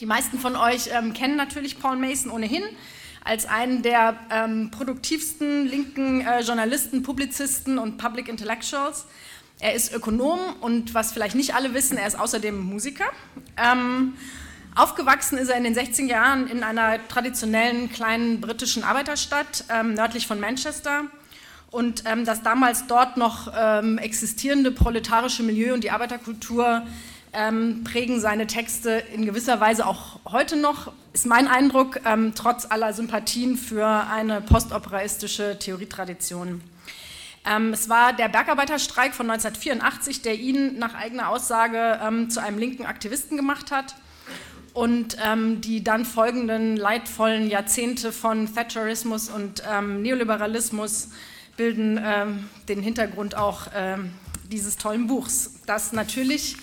Die meisten von euch ähm, kennen natürlich Paul Mason ohnehin als einen der ähm, produktivsten linken äh, Journalisten, Publizisten und Public Intellectuals. Er ist Ökonom und was vielleicht nicht alle wissen, er ist außerdem Musiker. Ähm, aufgewachsen ist er in den 60er Jahren in einer traditionellen kleinen britischen Arbeiterstadt ähm, nördlich von Manchester. Und ähm, das damals dort noch ähm, existierende proletarische Milieu und die Arbeiterkultur ähm, prägen seine Texte in gewisser Weise auch heute noch, ist mein Eindruck, ähm, trotz aller Sympathien für eine postoperaistische Theorietradition. Ähm, es war der Bergarbeiterstreik von 1984, der ihn nach eigener Aussage ähm, zu einem linken Aktivisten gemacht hat. Und ähm, die dann folgenden leidvollen Jahrzehnte von Thatcherismus und ähm, Neoliberalismus bilden den Hintergrund auch dieses tollen Buchs, das natürlich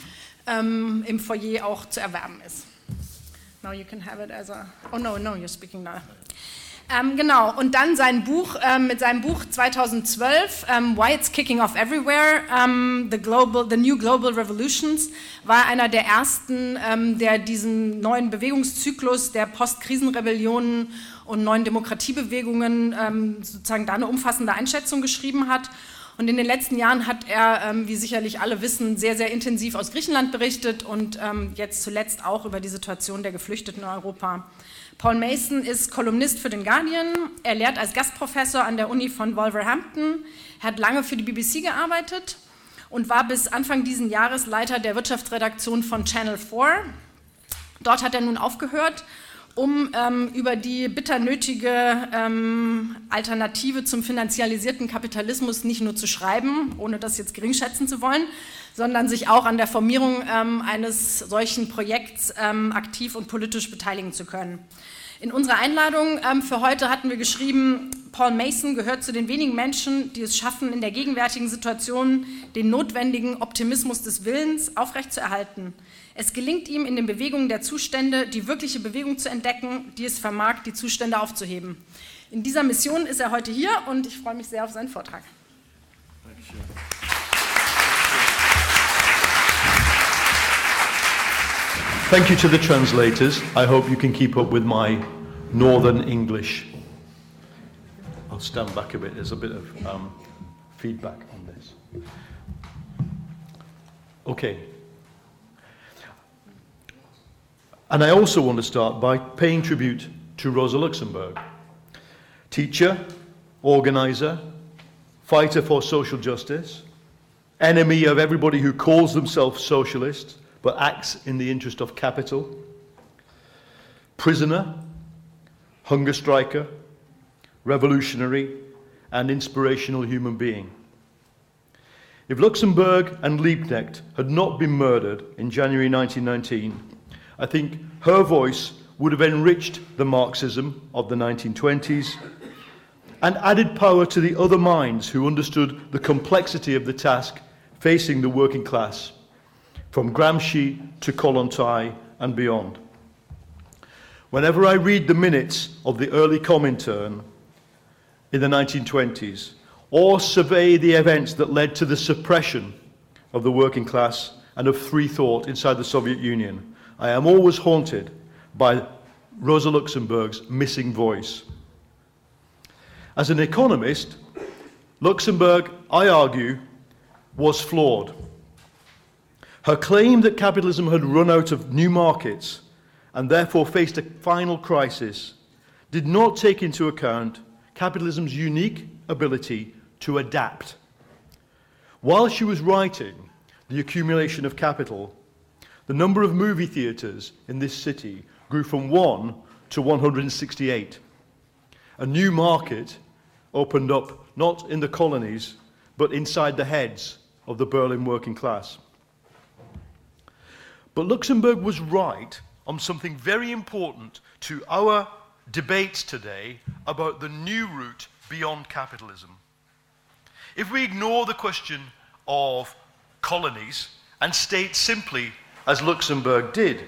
ähm, im Foyer auch zu erwerben ist. Now you can have it as a. Oh no, no, you're speaking now. Ähm, genau, und dann sein Buch, ähm, mit seinem Buch 2012, ähm, Why It's Kicking Off Everywhere, ähm, the, Global, the New Global Revolutions, war einer der ersten, ähm, der diesen neuen Bewegungszyklus der Postkrisenrebellionen und neuen Demokratiebewegungen ähm, sozusagen da eine umfassende Einschätzung geschrieben hat. Und in den letzten Jahren hat er, ähm, wie sicherlich alle wissen, sehr, sehr intensiv aus Griechenland berichtet und ähm, jetzt zuletzt auch über die Situation der Geflüchteten in Europa. Paul Mason ist Kolumnist für den Guardian. Er lehrt als Gastprofessor an der Uni von Wolverhampton. Er hat lange für die BBC gearbeitet und war bis Anfang dieses Jahres Leiter der Wirtschaftsredaktion von Channel 4. Dort hat er nun aufgehört um ähm, über die bitter nötige ähm, Alternative zum finanzialisierten Kapitalismus nicht nur zu schreiben, ohne das jetzt geringschätzen zu wollen, sondern sich auch an der Formierung ähm, eines solchen Projekts ähm, aktiv und politisch beteiligen zu können. In unserer Einladung ähm, für heute hatten wir geschrieben, Paul Mason gehört zu den wenigen Menschen, die es schaffen, in der gegenwärtigen Situation den notwendigen Optimismus des Willens aufrechtzuerhalten. Es gelingt ihm in den Bewegungen der Zustände, die wirkliche Bewegung zu entdecken, die es vermag, die Zustände aufzuheben. In dieser Mission ist er heute hier und ich freue mich sehr auf seinen Vortrag. Dankeschön. Thank you to the translators. I hope you can keep up with my northern English. I'll stand back a bit. There's a bit of um, feedback on this. Okay. And I also want to start by paying tribute to Rosa Luxemburg, teacher, organizer, fighter for social justice, enemy of everybody who calls themselves socialist but acts in the interest of capital, prisoner, hunger striker, revolutionary, and inspirational human being. If Luxemburg and Liebknecht had not been murdered in January 1919, I think her voice would have enriched the Marxism of the 1920s and added power to the other minds who understood the complexity of the task facing the working class, from Gramsci to Kollontai and beyond. Whenever I read the minutes of the early Comintern in the 1920s, or survey the events that led to the suppression of the working class and of free thought inside the Soviet Union, I am always haunted by Rosa Luxemburg's missing voice. As an economist, Luxemburg, I argue, was flawed. Her claim that capitalism had run out of new markets and therefore faced a final crisis did not take into account capitalism's unique ability to adapt. While she was writing The Accumulation of Capital, the number of movie theatres in this city grew from 1 to 168. A new market opened up not in the colonies, but inside the heads of the Berlin working class. But Luxemburg was right on something very important to our debates today about the new route beyond capitalism. If we ignore the question of colonies and state simply as Luxemburg did,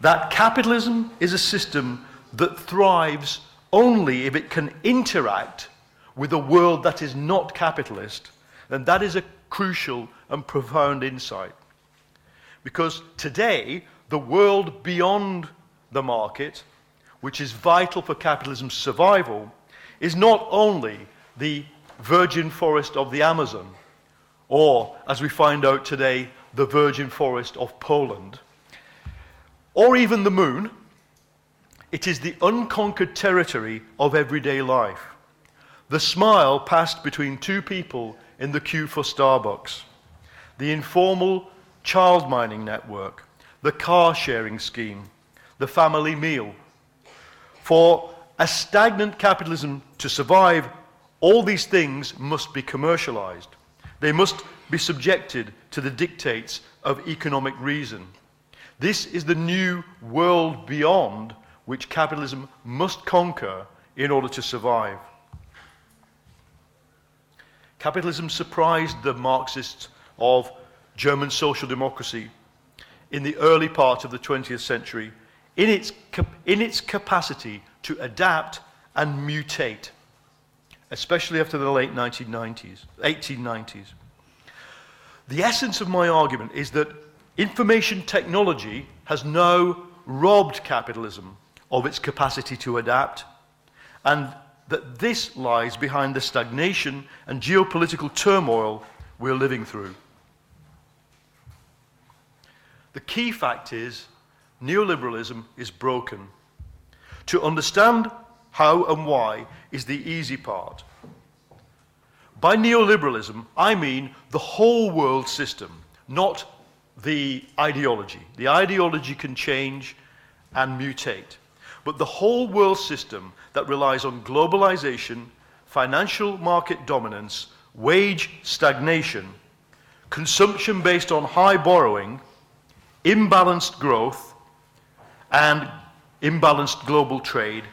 that capitalism is a system that thrives only if it can interact with a world that is not capitalist, then that is a crucial and profound insight. Because today, the world beyond the market, which is vital for capitalism's survival, is not only the virgin forest of the Amazon, or, as we find out today, the virgin forest of Poland, or even the moon, it is the unconquered territory of everyday life. The smile passed between two people in the queue for Starbucks, the informal child mining network, the car sharing scheme, the family meal. For a stagnant capitalism to survive, all these things must be commercialized. They must be subjected to the dictates of economic reason. This is the new world beyond which capitalism must conquer in order to survive. Capitalism surprised the Marxists of German social democracy in the early part of the 20th century in its, in its capacity to adapt and mutate, especially after the late 1990s, 1890s. The essence of my argument is that information technology has now robbed capitalism of its capacity to adapt, and that this lies behind the stagnation and geopolitical turmoil we're living through. The key fact is neoliberalism is broken. To understand how and why is the easy part. By neoliberalism, I mean the whole world system, not the ideology. The ideology can change and mutate. But the whole world system that relies on globalization, financial market dominance, wage stagnation, consumption based on high borrowing, imbalanced growth and imbalanced global trade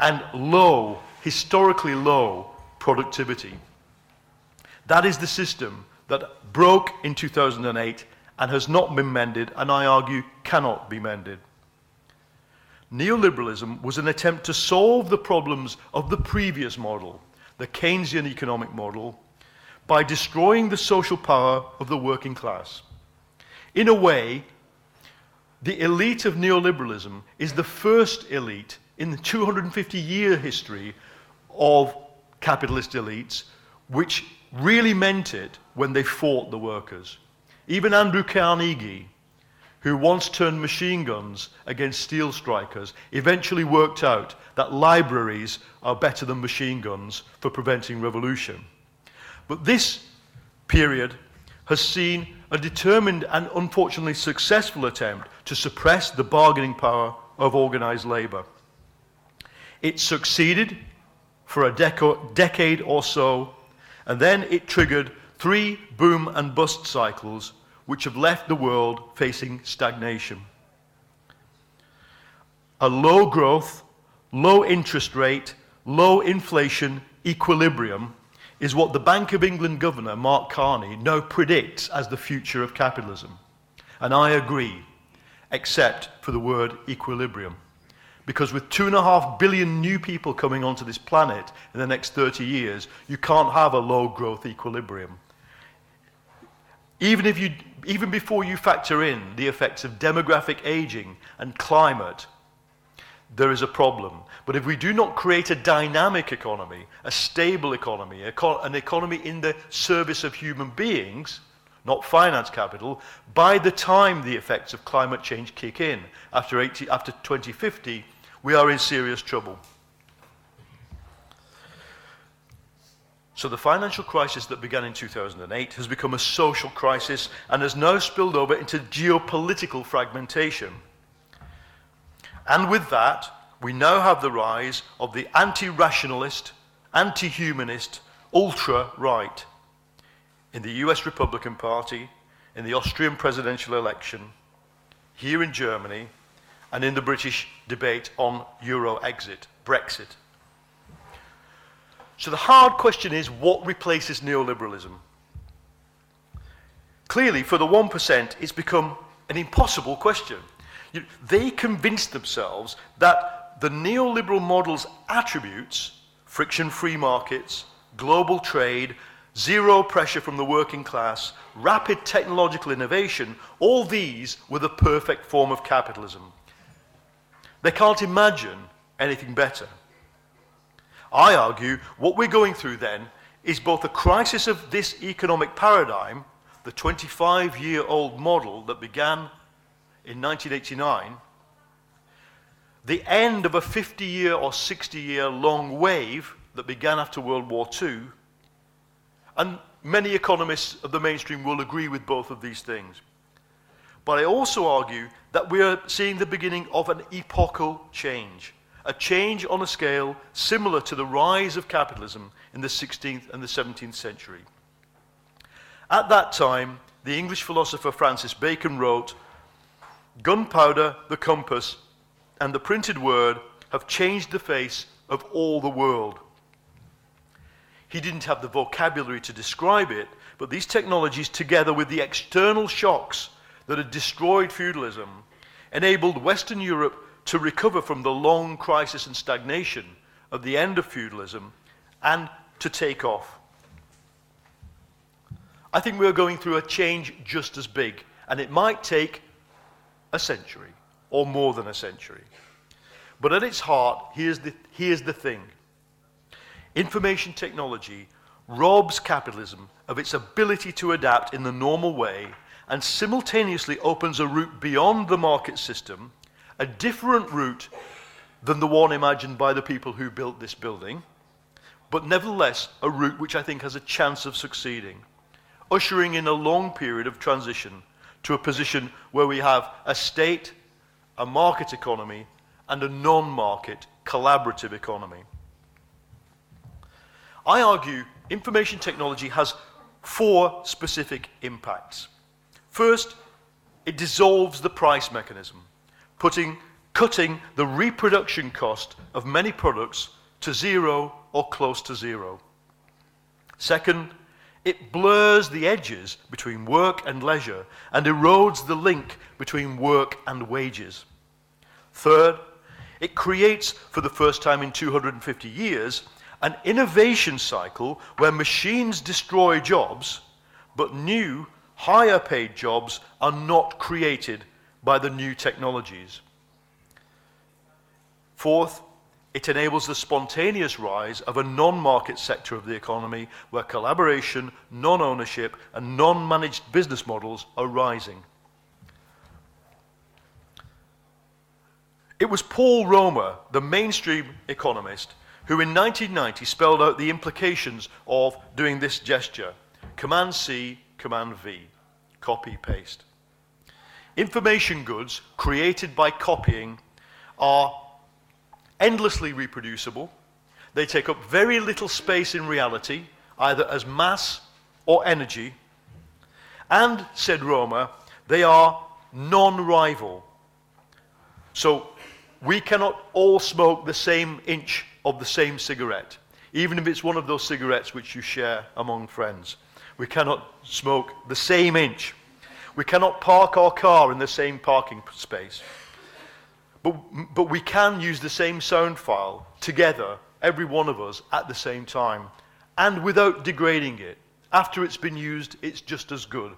and low, historically low productivity. That is the system that broke in 2008 and has not been mended, and I argue cannot be mended. Neoliberalism was an attempt to solve the problems of the previous model, the Keynesian economic model, by destroying the social power of the working class. In a way, the elite of neoliberalism is the first elite in the 250 year history of capitalist elites, which really meant it when they fought the workers. Even Andrew Carnegie, who once turned machine guns against steel strikers, eventually worked out that libraries are better than machine guns for preventing revolution. But this period has seen a determined and unfortunately successful attempt to suppress the bargaining power of organized labor. It succeeded for a deco- decade or so, and then it triggered three boom and bust cycles which have left the world facing stagnation. A low growth, low interest rate, low inflation equilibrium is what the Bank of England governor, Mark Carney, now predicts as the future of capitalism. And I agree, except for the word equilibrium. Because with two and a half billion new people coming onto this planet in the next 30 years, you can't have a low growth equilibrium. Even, if you, even before you factor in the effects of demographic aging and climate, there is a problem. But if we do not create a dynamic economy, a stable economy, an economy in the service of human beings, not finance capital, by the time the effects of climate change kick in, after, 80, after 2050, we are in serious trouble. So the financial crisis that began in 2008 has become a social crisis and has now spilled over into geopolitical fragmentation. And with that, we now have the rise of the anti rationalist, anti humanist, ultra right in the US Republican Party, in the Austrian presidential election, here in Germany, and in the British debate on Euro exit, Brexit. So the hard question is what replaces neoliberalism? Clearly, for the 1%, it's become an impossible question. You they convinced themselves that the neoliberal model's attributes, friction free markets, global trade, zero pressure from the working class, rapid technological innovation, all these were the perfect form of capitalism. They can't imagine anything better. I argue what we're going through then is both a crisis of this economic paradigm, the 25 year old model that began in 1989, the end of a 50 year or 60 year long wave that began after World War II. And many economists of the mainstream will agree with both of these things. But I also argue that we are seeing the beginning of an epochal change, a change on a scale similar to the rise of capitalism in the 16th and the 17th century. At that time, the English philosopher Francis Bacon wrote, Gunpowder, the compass, and the printed word have changed the face of all the world. He didn't have the vocabulary to describe it, but these technologies, together with the external shocks that had destroyed feudalism, enabled Western Europe to recover from the long crisis and stagnation of the end of feudalism and to take off. I think we're going through a change just as big, and it might take a century or more than a century. But at its heart, here's the, here's the thing information technology robs capitalism of its ability to adapt in the normal way and simultaneously opens a route beyond the market system, a different route than the one imagined by the people who built this building, but nevertheless a route which I think has a chance of succeeding, ushering in a long period of transition to a position where we have a state, a market economy, and a non market collaborative economy. I argue information technology has four specific impacts. First, it dissolves the price mechanism, putting, cutting the reproduction cost of many products to zero or close to zero. Second, it blurs the edges between work and leisure and erodes the link between work and wages. Third, it creates, for the first time in 250 years, an innovation cycle where machines destroy jobs, but new higher paid jobs are not created by the new technologies. Fourth, it enables the spontaneous rise of a non market sector of the economy where collaboration, non ownership, and non managed business models are rising. It was Paul Romer, the mainstream economist, who in 1990 spelled out the implications of doing this gesture Command C, Command V, copy, paste. Information goods created by copying are endlessly reproducible. They take up very little space in reality, either as mass or energy. And, said Romer, they are non rival. So we cannot all smoke the same inch of the same cigarette, even if it's one of those cigarettes which you share among friends. We cannot smoke the same inch. We cannot park our car in the same parking space. But, but we can use the same sound file together, every one of us, at the same time, and without degrading it. After it's been used, it's just as good.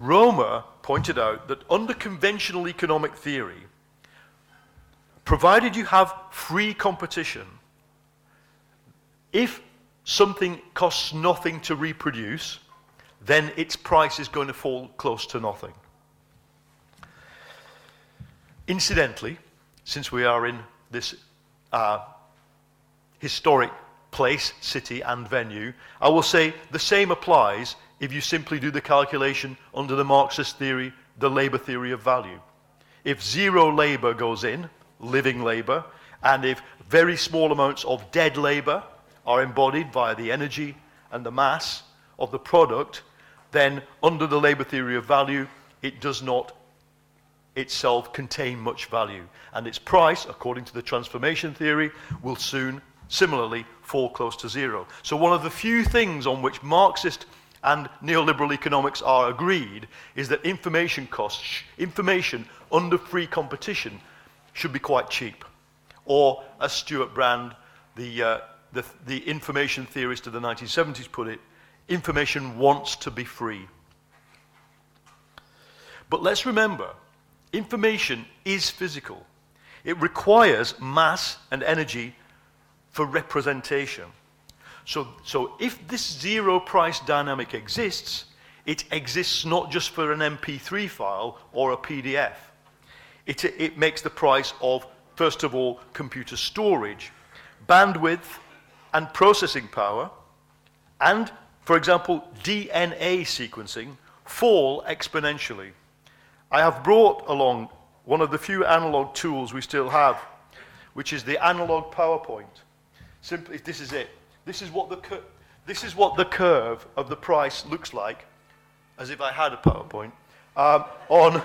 Romer pointed out that under conventional economic theory, provided you have free competition, if something costs nothing to reproduce, then its price is going to fall close to nothing. Incidentally, since we are in this uh, historic place, city, and venue, I will say the same applies if you simply do the calculation under the Marxist theory, the labor theory of value. If zero labor goes in, living labor, and if very small amounts of dead labor are embodied via the energy and the mass of the product, then under the labor theory of value, it does not itself contain much value. And its price, according to the transformation theory, will soon similarly fall close to zero. So, one of the few things on which Marxist and neoliberal economics are agreed is that information costs, information under free competition, should be quite cheap. Or, as Stewart Brand, the uh, the, the information theorist of the 1970s put it, information wants to be free. But let's remember, Information is physical. It requires mass and energy for representation. So, so if this zero price dynamic exists, it exists not just for an MP3 file or a PDF. It, it makes the price of, first of all, computer storage, bandwidth, and processing power, and, for example, DNA sequencing fall exponentially. I have brought along one of the few analog tools we still have, which is the analog PowerPoint. Simply, this is it. This is what the, this is what the curve of the price looks like, as if I had a PowerPoint, um, on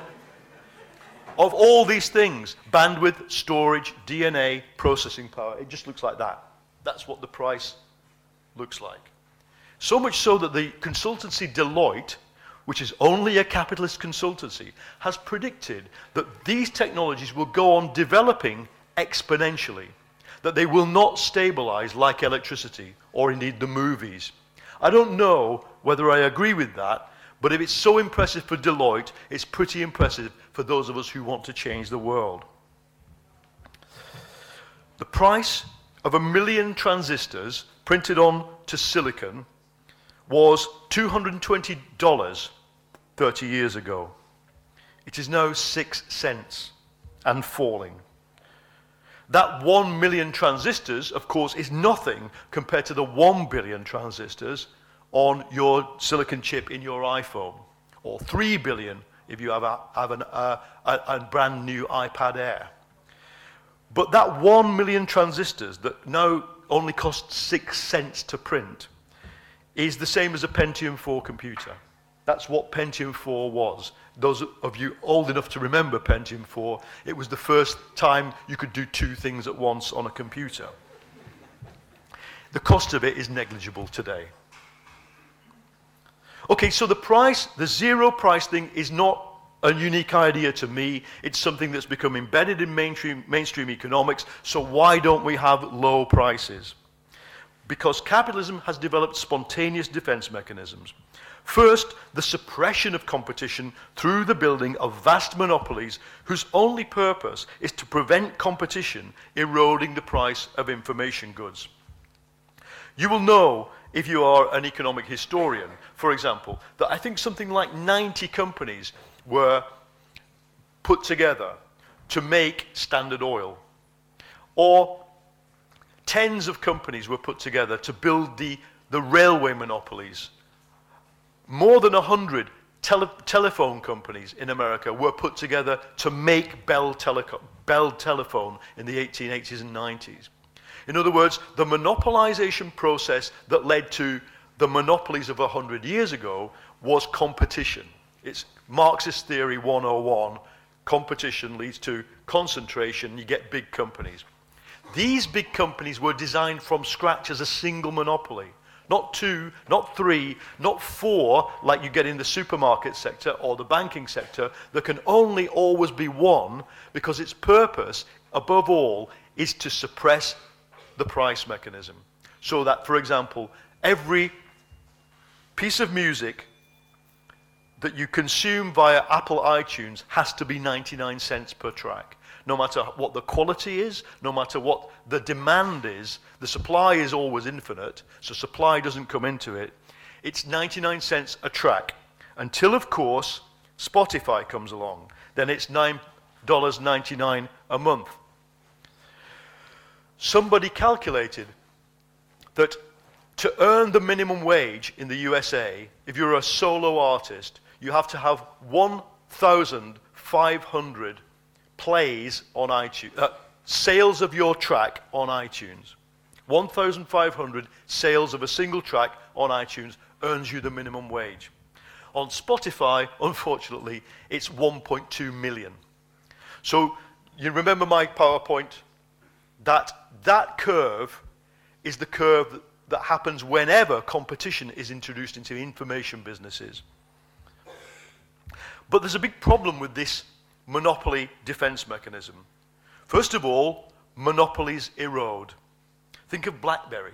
of all these things bandwidth, storage, DNA, processing power. It just looks like that. That's what the price looks like. So much so that the consultancy Deloitte, which is only a capitalist consultancy, has predicted that these technologies will go on developing exponentially, that they will not stabilize like electricity or indeed the movies. I don't know whether I agree with that, but if it's so impressive for Deloitte, it's pretty impressive for those of us who want to change the world. The price of a million transistors printed on to silicon was $220 30 years ago. It is now 6 cents and falling. That 1 million transistors, of course, is nothing compared to the 1 billion transistors on your silicon chip in your iPhone, or 3 billion if you have a, have an, uh, a, a brand new iPad Air. But that 1 million transistors that now only cost 6 cents to print is the same as a Pentium 4 computer. That's what Pentium 4 was. Those of you old enough to remember Pentium 4, it was the first time you could do two things at once on a computer. The cost of it is negligible today. Okay, so the price, the zero price thing is not a unique idea to me. It's something that's become embedded in mainstream, mainstream economics. So why don't we have low prices? Because capitalism has developed spontaneous defense mechanisms. First, the suppression of competition through the building of vast monopolies whose only purpose is to prevent competition eroding the price of information goods. You will know if you are an economic historian, for example, that I think something like 90 companies were put together to make Standard Oil. Or tens of companies were put together to build the, the railway monopolies. More than 100 tele telephone companies in America were put together to make Bell, Bell Telephone in the 1880s and 90s. In other words, the monopolization process that led to the monopolies of 100 years ago was competition. It's Marxist theory 101. Competition leads to concentration, you get big companies. These big companies were designed from scratch as a single monopoly. Not two, not three, not four, like you get in the supermarket sector or the banking sector. There can only always be one because its purpose, above all, is to suppress the price mechanism. So that, for example, every piece of music that you consume via Apple iTunes has to be 99 cents per track. No matter what the quality is, no matter what the demand is, the supply is always infinite, so supply doesn't come into it. It's 99 cents a track. Until, of course, Spotify comes along. Then it's $9.99 a month somebody calculated that to earn the minimum wage in the USA, if you're a solo artist, you have to have 1,500 plays on iTunes, uh, sales of your track on iTunes. 1,500 sales of a single track on iTunes earns you the minimum wage. On Spotify, unfortunately, it's 1.2 million. So you remember my PowerPoint that that curve is the curve that happens whenever competition is introduced into information businesses. But there's a big problem with this monopoly defense mechanism. First of all, monopolies erode. Think of BlackBerry.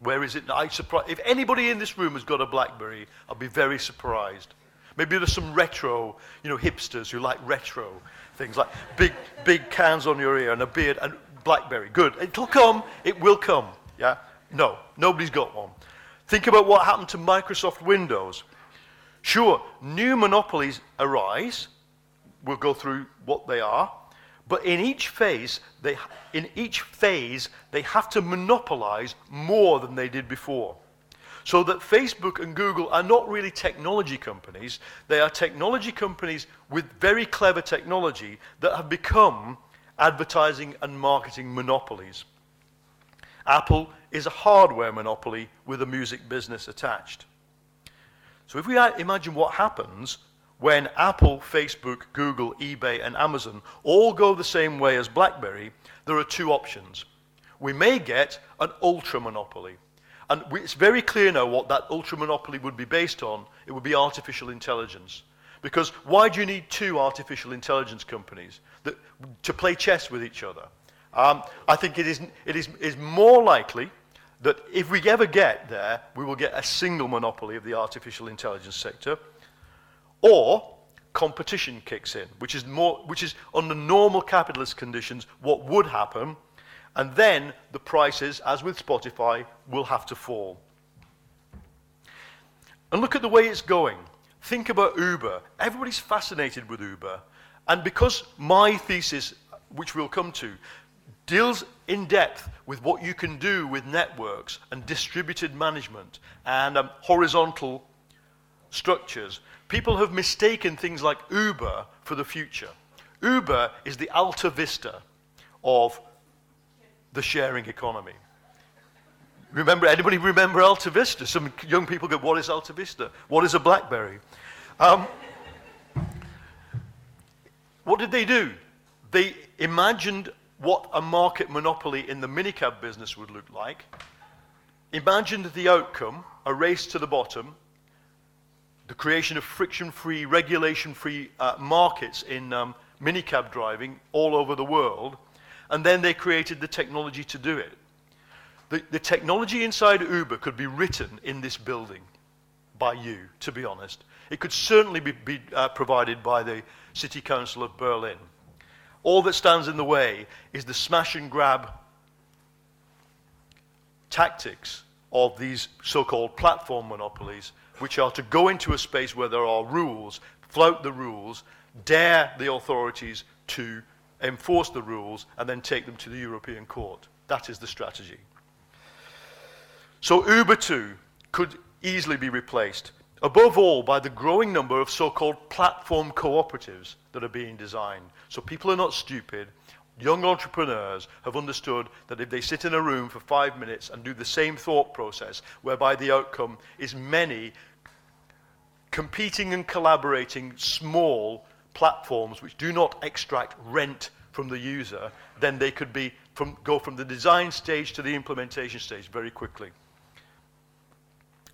Where is it? I surprise, if anybody in this room has got a BlackBerry, I'll be very surprised. Maybe there's some retro, you know, hipsters who like retro things like big, big cans on your ear and a beard and BlackBerry. Good. It'll come. It will come. Yeah? No, nobody's got one. Think about what happened to Microsoft Windows. Sure, new monopolies arise. We'll go through what they are. But in each phase, they, in each phase, they have to monopolize more than they did before. So that Facebook and Google are not really technology companies. They are technology companies with very clever technology that have become advertising and marketing monopolies. Apple is a hardware monopoly with a music business attached. So if we imagine what happens when Apple, Facebook, Google, eBay, and Amazon all go the same way as BlackBerry, there are two options. We may get an ultra monopoly. And we, it's very clear now what that ultra monopoly would be based on. It would be artificial intelligence. Because why do you need two artificial intelligence companies that, to play chess with each other? Um, I think it is, it is, is more likely that if we ever get there, we will get a single monopoly of the artificial intelligence sector, or competition kicks in, which is, more, which is under normal capitalist conditions what would happen, and then the prices, as with Spotify, will have to fall. And look at the way it's going. Think about Uber. Everybody's fascinated with Uber. And because my thesis, which we'll come to, deals in depth with what you can do with networks and distributed management and um, horizontal structures. People have mistaken things like Uber for the future. Uber is the Alta Vista of the sharing economy. Remember, anybody remember Alta Vista? Some young people go, what is Alta Vista? What is a BlackBerry? Um, what did they do? They imagined what a market monopoly in the minicab business would look like, imagined the outcome, a race to the bottom, the creation of friction-free, regulation-free uh, markets in um, minicab driving all over the world, and then they created the technology to do it. The, the technology inside Uber could be written in this building by you, to be honest. It could certainly be, be uh, provided by the City Council of Berlin. All that stands in the way is the smash and grab tactics of these so called platform monopolies, which are to go into a space where there are rules, float the rules, dare the authorities to enforce the rules, and then take them to the European Court. That is the strategy. So Uber 2 could easily be replaced, above all, by the growing number of so called platform cooperatives that are being designed. So people are not stupid. Young entrepreneurs have understood that if they sit in a room for five minutes and do the same thought process, whereby the outcome is many competing and collaborating small platforms which do not extract rent from the user, then they could be from, go from the design stage to the implementation stage very quickly.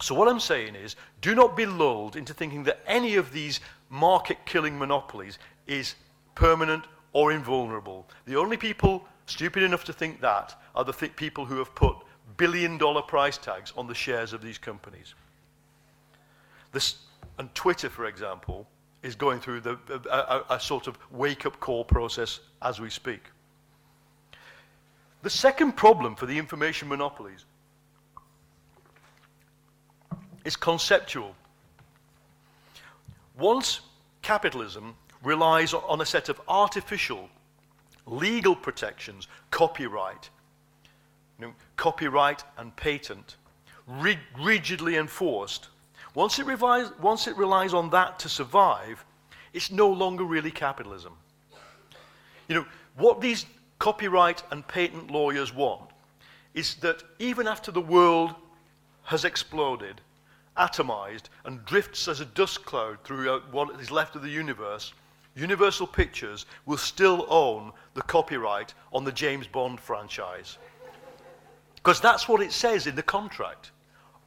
So what I'm saying is, do not be lulled into thinking that any of these market-killing monopolies is permanent or invulnerable. The only people stupid enough to think that are the th people who have put billion-dollar price tags on the shares of these companies. This, and Twitter, for example, is going through the, a, a, a sort of wake-up call process as we speak. The second problem for the information monopolies is conceptual. Once capitalism relies on a set of artificial legal protections, copyright, you know, copyright and patent, rig rigidly enforced, once it, once it relies on that to survive, it's no longer really capitalism. You know, what these copyright and patent lawyers want is that even after the world has exploded, atomized, and drifts as a dust cloud throughout what is left of the universe, Universal Pictures will still own the copyright on the James Bond franchise. Because that's what it says in the contract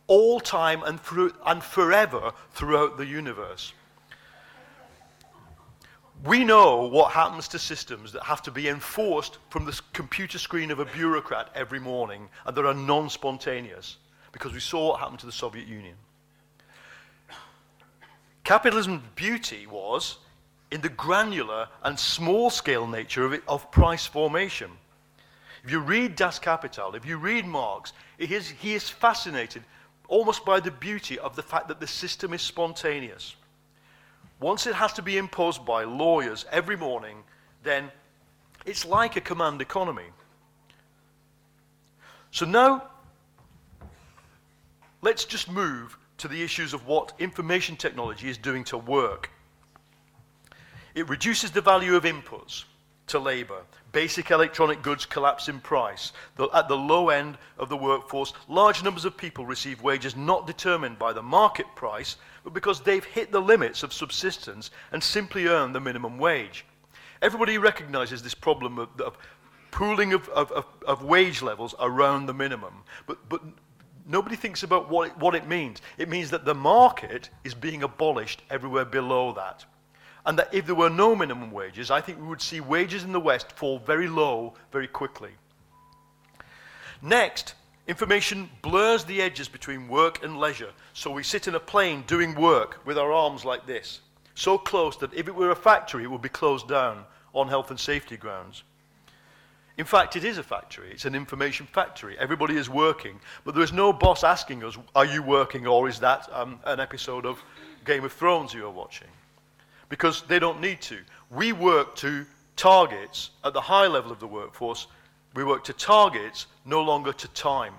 all time and, through, and forever throughout the universe. We know what happens to systems that have to be enforced from the computer screen of a bureaucrat every morning and that are non spontaneous, because we saw what happened to the Soviet Union. Capitalism's beauty was in the granular and small scale nature of, it, of price formation. If you read Das Kapital, if you read Marx, is, he is fascinated almost by the beauty of the fact that the system is spontaneous. Once it has to be imposed by lawyers every morning, then it's like a command economy. So now, let's just move to the issues of what information technology is doing to work. It reduces the value of inputs to labor. Basic electronic goods collapse in price. The, at the low end of the workforce, large numbers of people receive wages not determined by the market price, but because they've hit the limits of subsistence and simply earn the minimum wage. Everybody recognizes this problem of, of pooling of, of, of, wage levels around the minimum, but, but nobody thinks about what it, what it means. It means that the market is being abolished everywhere below that. And that if there were no minimum wages, I think we would see wages in the West fall very low very quickly. Next, information blurs the edges between work and leisure. So we sit in a plane doing work with our arms like this, so close that if it were a factory, it would be closed down on health and safety grounds. In fact, it is a factory. It's an information factory. Everybody is working. But there is no boss asking us, Are you working? or is that um, an episode of Game of Thrones you are watching? because they don't need to. We work to targets at the high level of the workforce. We work to targets, no longer to time.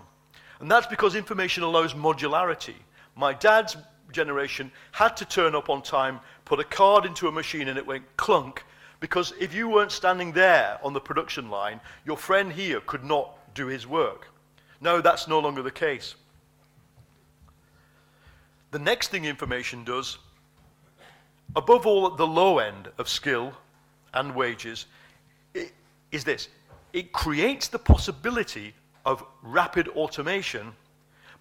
And that's because information allows modularity. My dad's generation had to turn up on time, put a card into a machine, and it went clunk. Because if you weren't standing there on the production line, your friend here could not do his work. No, that's no longer the case. The next thing information does above all at the low end of skill and wages, is this it creates the possibility of rapid automation,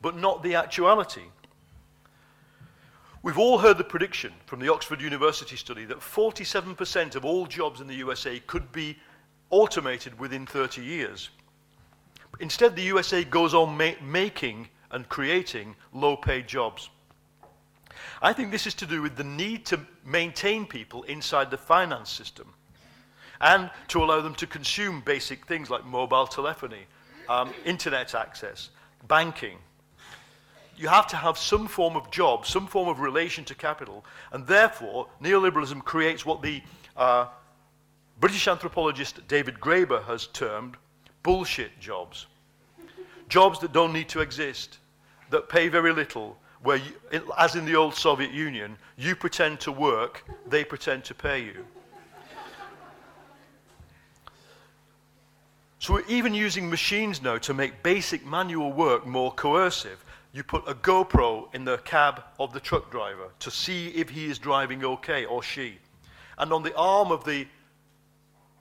but not the actuality. We've all heard the prediction from the Oxford University study that 47% of all jobs in the USA could be automated within 30 years. Instead, the USA goes on ma making and creating low paid jobs. I think this is to do with the need to maintain people inside the finance system and to allow them to consume basic things like mobile telephony, um, internet access, banking. You have to have some form of job, some form of relation to capital, and therefore neoliberalism creates what the uh, British anthropologist David Graeber has termed bullshit jobs. Jobs that don't need to exist, that pay very little, where, you, as in the old Soviet Union, you pretend to work, they pretend to pay you. So we're even using machines now to make basic manual work more coercive. You put a GoPro in the cab of the truck driver to see if he is driving okay or she. And on the arm of the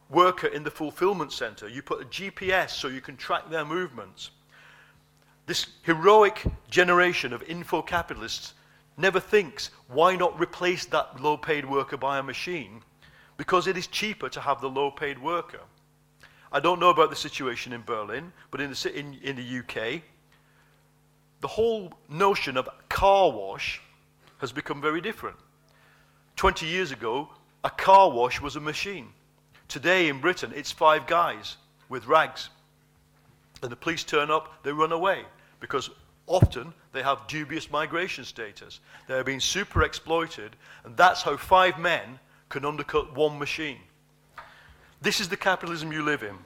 worker in the fulfillment center, you put a GPS so you can track their movements. This heroic generation of info capitalists never thinks, why not replace that low paid worker by a machine? Because it is cheaper to have the low paid worker. I don't know about the situation in Berlin, but in the, in, in the UK, the whole notion of car wash has become very different. 20 years ago, a car wash was a machine. Today in Britain, it's five guys with rags. And the police turn up, they run away because often they have dubious migration status. They are being super exploited, and that's how five men can undercut one machine. This is the capitalism you live in.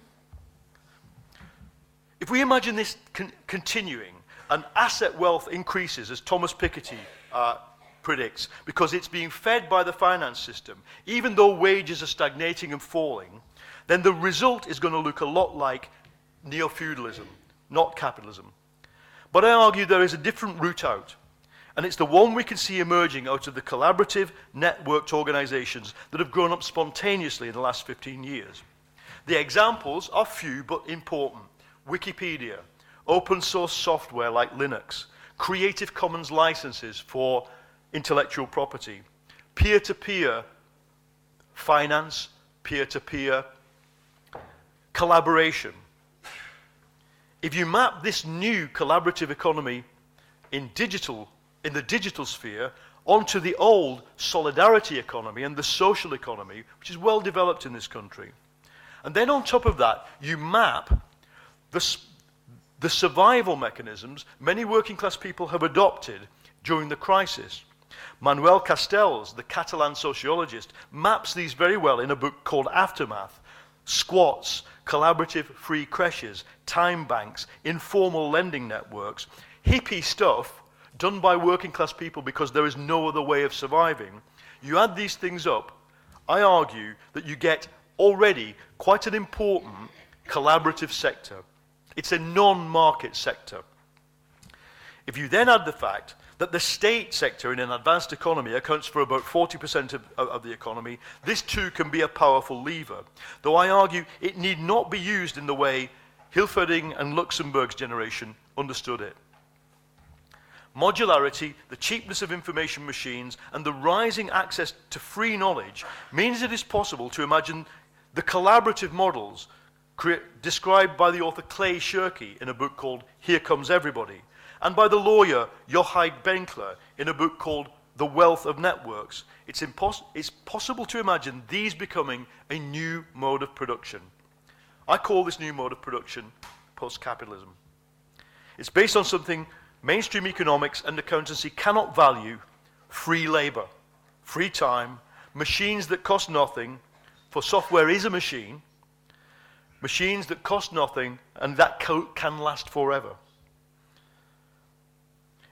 If we imagine this con continuing, and asset wealth increases, as Thomas Piketty uh, predicts, because it's being fed by the finance system, even though wages are stagnating and falling, then the result is going to look a lot like neo feudalism, not capitalism. But I argue there is a different route out. And it's the one we can see emerging out of the collaborative, networked organizations that have grown up spontaneously in the last 15 years. The examples are few but important. Wikipedia, open source software like Linux, Creative Commons licenses for intellectual property, peer to peer finance, peer to peer collaboration. If you map this new collaborative economy in digital, in the digital sphere onto the old solidarity economy and the social economy, which is well developed in this country. And then on top of that, you map the, the survival mechanisms many working class people have adopted during the crisis. Manuel Castells, the Catalan sociologist, maps these very well in a book called Aftermath. Squats, collaborative free creches, time banks, informal lending networks, hippie stuff done by working class people because there is no other way of surviving. You add these things up, I argue that you get already quite an important collaborative sector. It's a non market sector. If you then add the fact that the state sector in an advanced economy accounts for about 40% of, of, the economy, this too can be a powerful lever. Though I argue it need not be used in the way Hilferding and Luxemburg's generation understood it. Modularity, the cheapness of information machines, and the rising access to free knowledge means it is possible to imagine the collaborative models described by the author Clay Shirky in a book called Here Comes Everybody, and by the lawyer Yochai Benkler in a book called The Wealth of Networks. It's, impos- it's possible to imagine these becoming a new mode of production. I call this new mode of production post capitalism. It's based on something mainstream economics and accountancy cannot value free labor, free time, machines that cost nothing, for software is a machine, machines that cost nothing and that can last forever.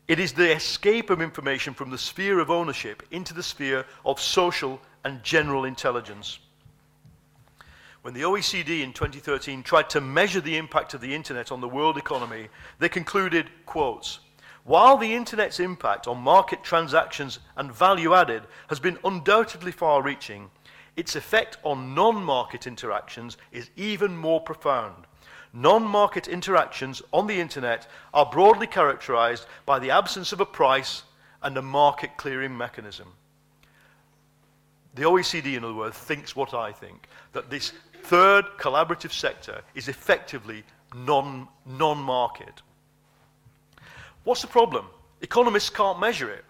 It is the escape of information from the sphere of ownership into the sphere of social and general intelligence. When the OECD in 2013 tried to measure the impact of the internet on the world economy, they concluded, quotes, while the internet's impact on market transactions and value added has been undoubtedly far reaching, its effect on non market interactions is even more profound. Non market interactions on the internet are broadly characterized by the absence of a price and a market clearing mechanism. The OECD, in other words, thinks what I think that this third collaborative sector is effectively non market. What's the problem? Economists can't measure it.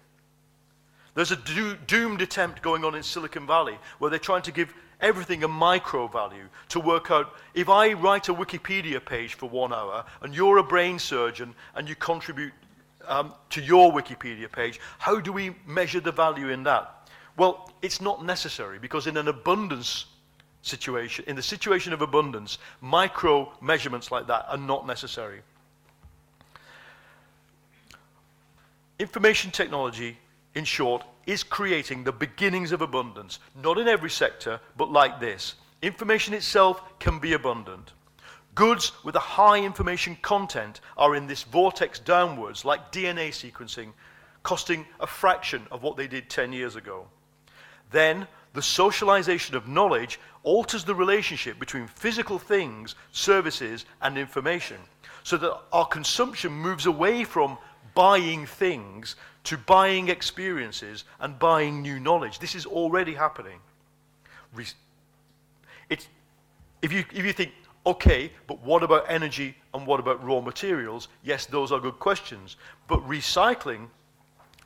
There's a do- doomed attempt going on in Silicon Valley where they're trying to give everything a micro value to work out if I write a Wikipedia page for one hour and you're a brain surgeon and you contribute um, to your Wikipedia page, how do we measure the value in that? Well, it's not necessary because in an abundance situation, in the situation of abundance, micro measurements like that are not necessary. Information technology in short, is creating the beginnings of abundance, not in every sector, but like this. Information itself can be abundant. Goods with a high information content are in this vortex downwards, like DNA sequencing, costing a fraction of what they did 10 years ago. Then, the socialization of knowledge alters the relationship between physical things, services, and information, so that our consumption moves away from buying things to buying experiences and buying new knowledge. This is already happening. It's, if, you, if you think, okay, but what about energy and what about raw materials? Yes, those are good questions. But recycling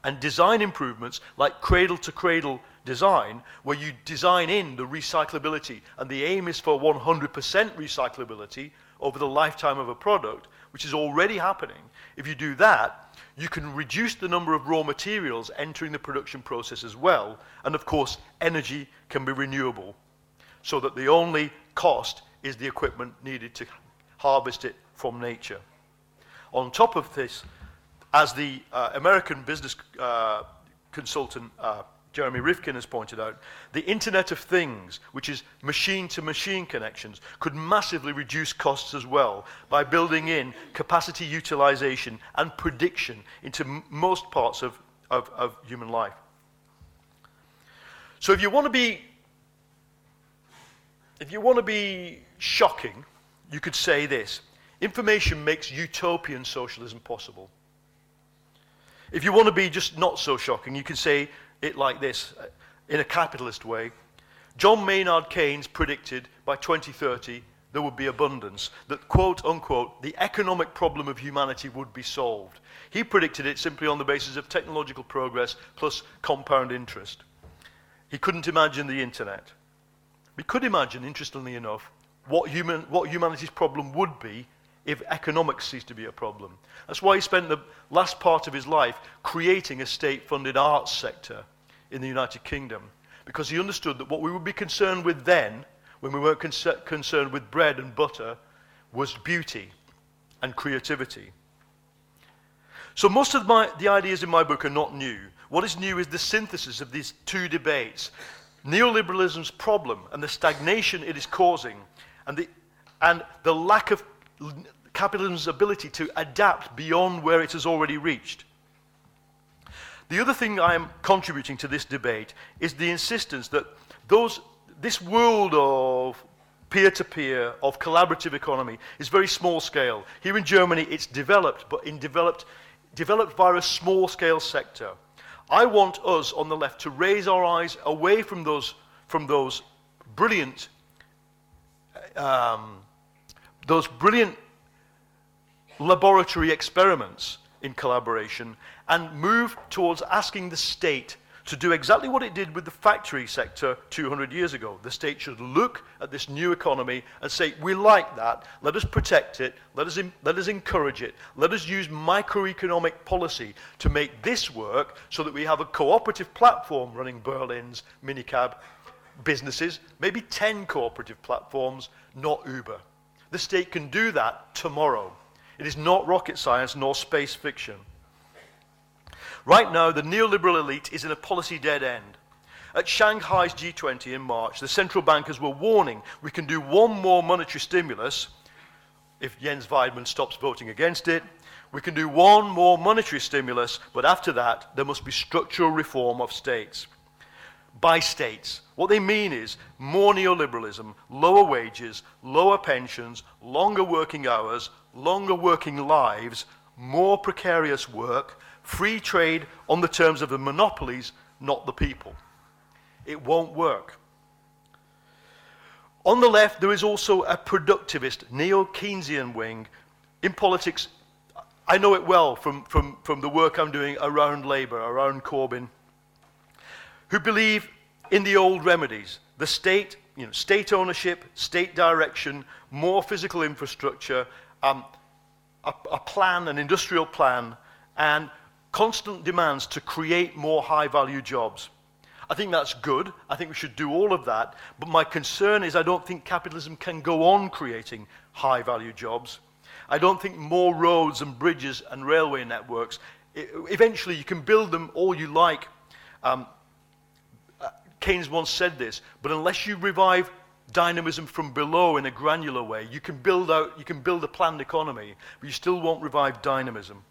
and design improvements like cradle to cradle design, where you design in the recyclability, and the aim is for 100% recyclability over the lifetime of a product, which is already happening. If you do that, you can reduce the number of raw materials entering the production process as well. And of course, energy can be renewable so that the only cost is the equipment needed to harvest it from nature. On top of this, as the uh, American business uh, consultant uh, Jeremy Rifkin has pointed out, the Internet of Things, which is machine to machine connections, could massively reduce costs as well by building in capacity utilization and prediction into most parts of, of, of human life. So if you want to be if you want to be shocking, you could say this information makes utopian socialism possible. If you want to be just not so shocking, you can say it like this uh, in a capitalist way. John Maynard Keynes predicted by 2030 there would be abundance, that quote unquote, the economic problem of humanity would be solved. He predicted it simply on the basis of technological progress plus compound interest. He couldn't imagine the internet. We could imagine, interestingly enough, what, human, what humanity's problem would be if economics ceased to be a problem. That's why he spent the last part of his life creating a state funded arts sector in the United Kingdom because he understood that what we would be concerned with then, when we weren't con- concerned with bread and butter, was beauty and creativity. So most of my, the ideas in my book are not new. What is new is the synthesis of these two debates neoliberalism's problem and the stagnation it is causing, and the, and the lack of capitalism's ability to adapt beyond where it has already reached. The other thing I am contributing to this debate is the insistence that those, this world of peer to peer, of collaborative economy, is very small scale. Here in Germany, it's developed, but in developed, developed via a small scale sector. I want us on the left to raise our eyes away from those, from those brilliant, um, those brilliant laboratory experiments in collaboration and move towards asking the state to do exactly what it did with the factory sector 200 years ago. The state should look at this new economy and say, we like that, let us protect it, let us, let us encourage it, let us use microeconomic policy to make this work so that we have a cooperative platform running Berlin's minicab businesses, maybe 10 cooperative platforms, not Uber. The state can do that tomorrow. It is not rocket science nor space fiction. Right now, the neoliberal elite is in a policy dead end. At Shanghai's G20 in March, the central bankers were warning we can do one more monetary stimulus if Jens Weidmann stops voting against it. We can do one more monetary stimulus, but after that, there must be structural reform of states. By states. What they mean is more neoliberalism, lower wages, lower pensions, longer working hours, longer working lives, more precarious work, Free trade on the terms of the monopolies, not the people. It won't work. On the left, there is also a productivist, neo Keynesian wing. In politics, I know it well from, from, from the work I'm doing around Labour, around Corbyn, who believe in the old remedies the state, you know, state ownership, state direction, more physical infrastructure, um, a, a plan, an industrial plan, and constant demands to create more high value jobs. I think that's good. I think we should do all of that. But my concern is I don't think capitalism can go on creating high value jobs. I don't think more roads and bridges and railway networks, eventually you can build them all you like. Um, Keynes once said this, but unless you revive dynamism from below in a granular way, you can build out, you can build a planned economy, but you still won't revive dynamism.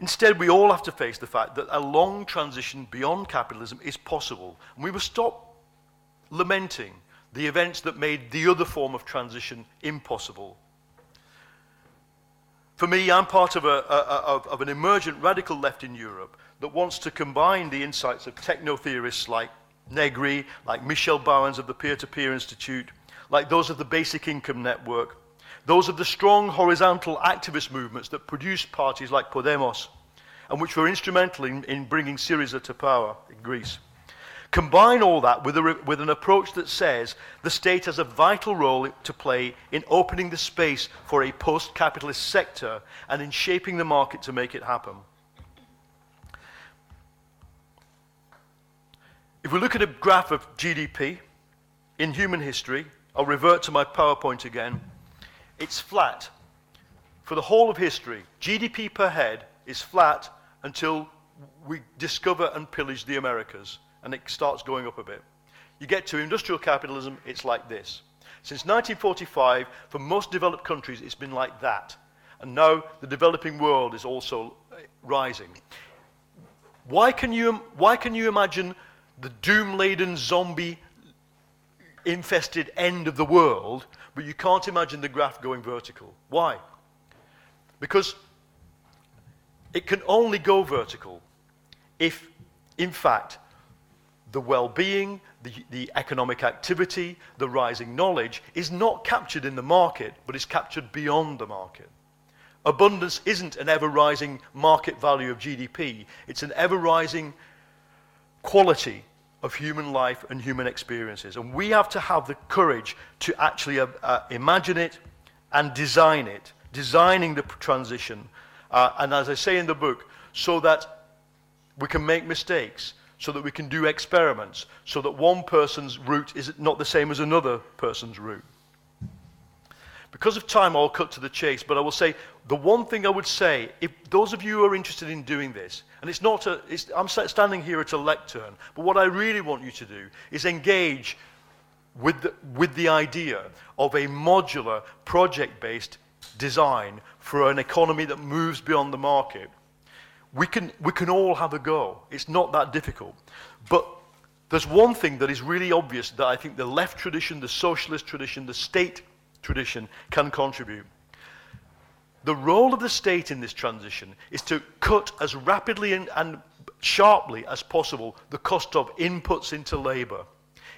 Instead, we all have to face the fact that a long transition beyond capitalism is possible. And we must stop lamenting the events that made the other form of transition impossible. For me, I'm part of, a, a, of an emergent radical left in Europe that wants to combine the insights of techno theorists like Negri, like Michel Bauwens of the Peer to Peer Institute, like those of the Basic Income Network, those of the strong horizontal activist movements that produced parties like Podemos and which were instrumental in, in bringing Syriza to power in Greece. Combine all that with, a, with an approach that says the state has a vital role to play in opening the space for a post capitalist sector and in shaping the market to make it happen. If we look at a graph of GDP in human history, I'll revert to my PowerPoint again it's flat. For the whole of history, GDP per head is flat until we discover and pillage the Americas, and it starts going up a bit. You get to industrial capitalism, it's like this. Since 1945, for most developed countries, it's been like that. And now the developing world is also uh, rising. Why can you, why can you imagine the doom laden zombie infested end of the world but you can't imagine the graph going vertical. Why? Because it can only go vertical if, in fact, the well being, the, the economic activity, the rising knowledge, is not captured in the market, but is captured beyond the market. Abundance isn't an ever rising market value of GDP, it's an ever rising quality of human life and human experiences. And we have to have the courage to actually uh, uh, imagine it and design it, designing the transition. Uh, and as I say in the book, so that we can make mistakes, so that we can do experiments, so that one person's route is not the same as another person's route. Because of time, I'll cut to the chase, but I will say the one thing I would say, if those of you who are interested in doing this, and it's not a, it's, I'm standing here at a lectern, but what I really want you to do is engage with the, with the idea of a modular, project based design for an economy that moves beyond the market. We can, we can all have a go. It's not that difficult. But there's one thing that is really obvious that I think the left tradition, the socialist tradition, the state tradition can contribute. The role of the state in this transition is to cut as rapidly and, and sharply as possible the cost of inputs into labor.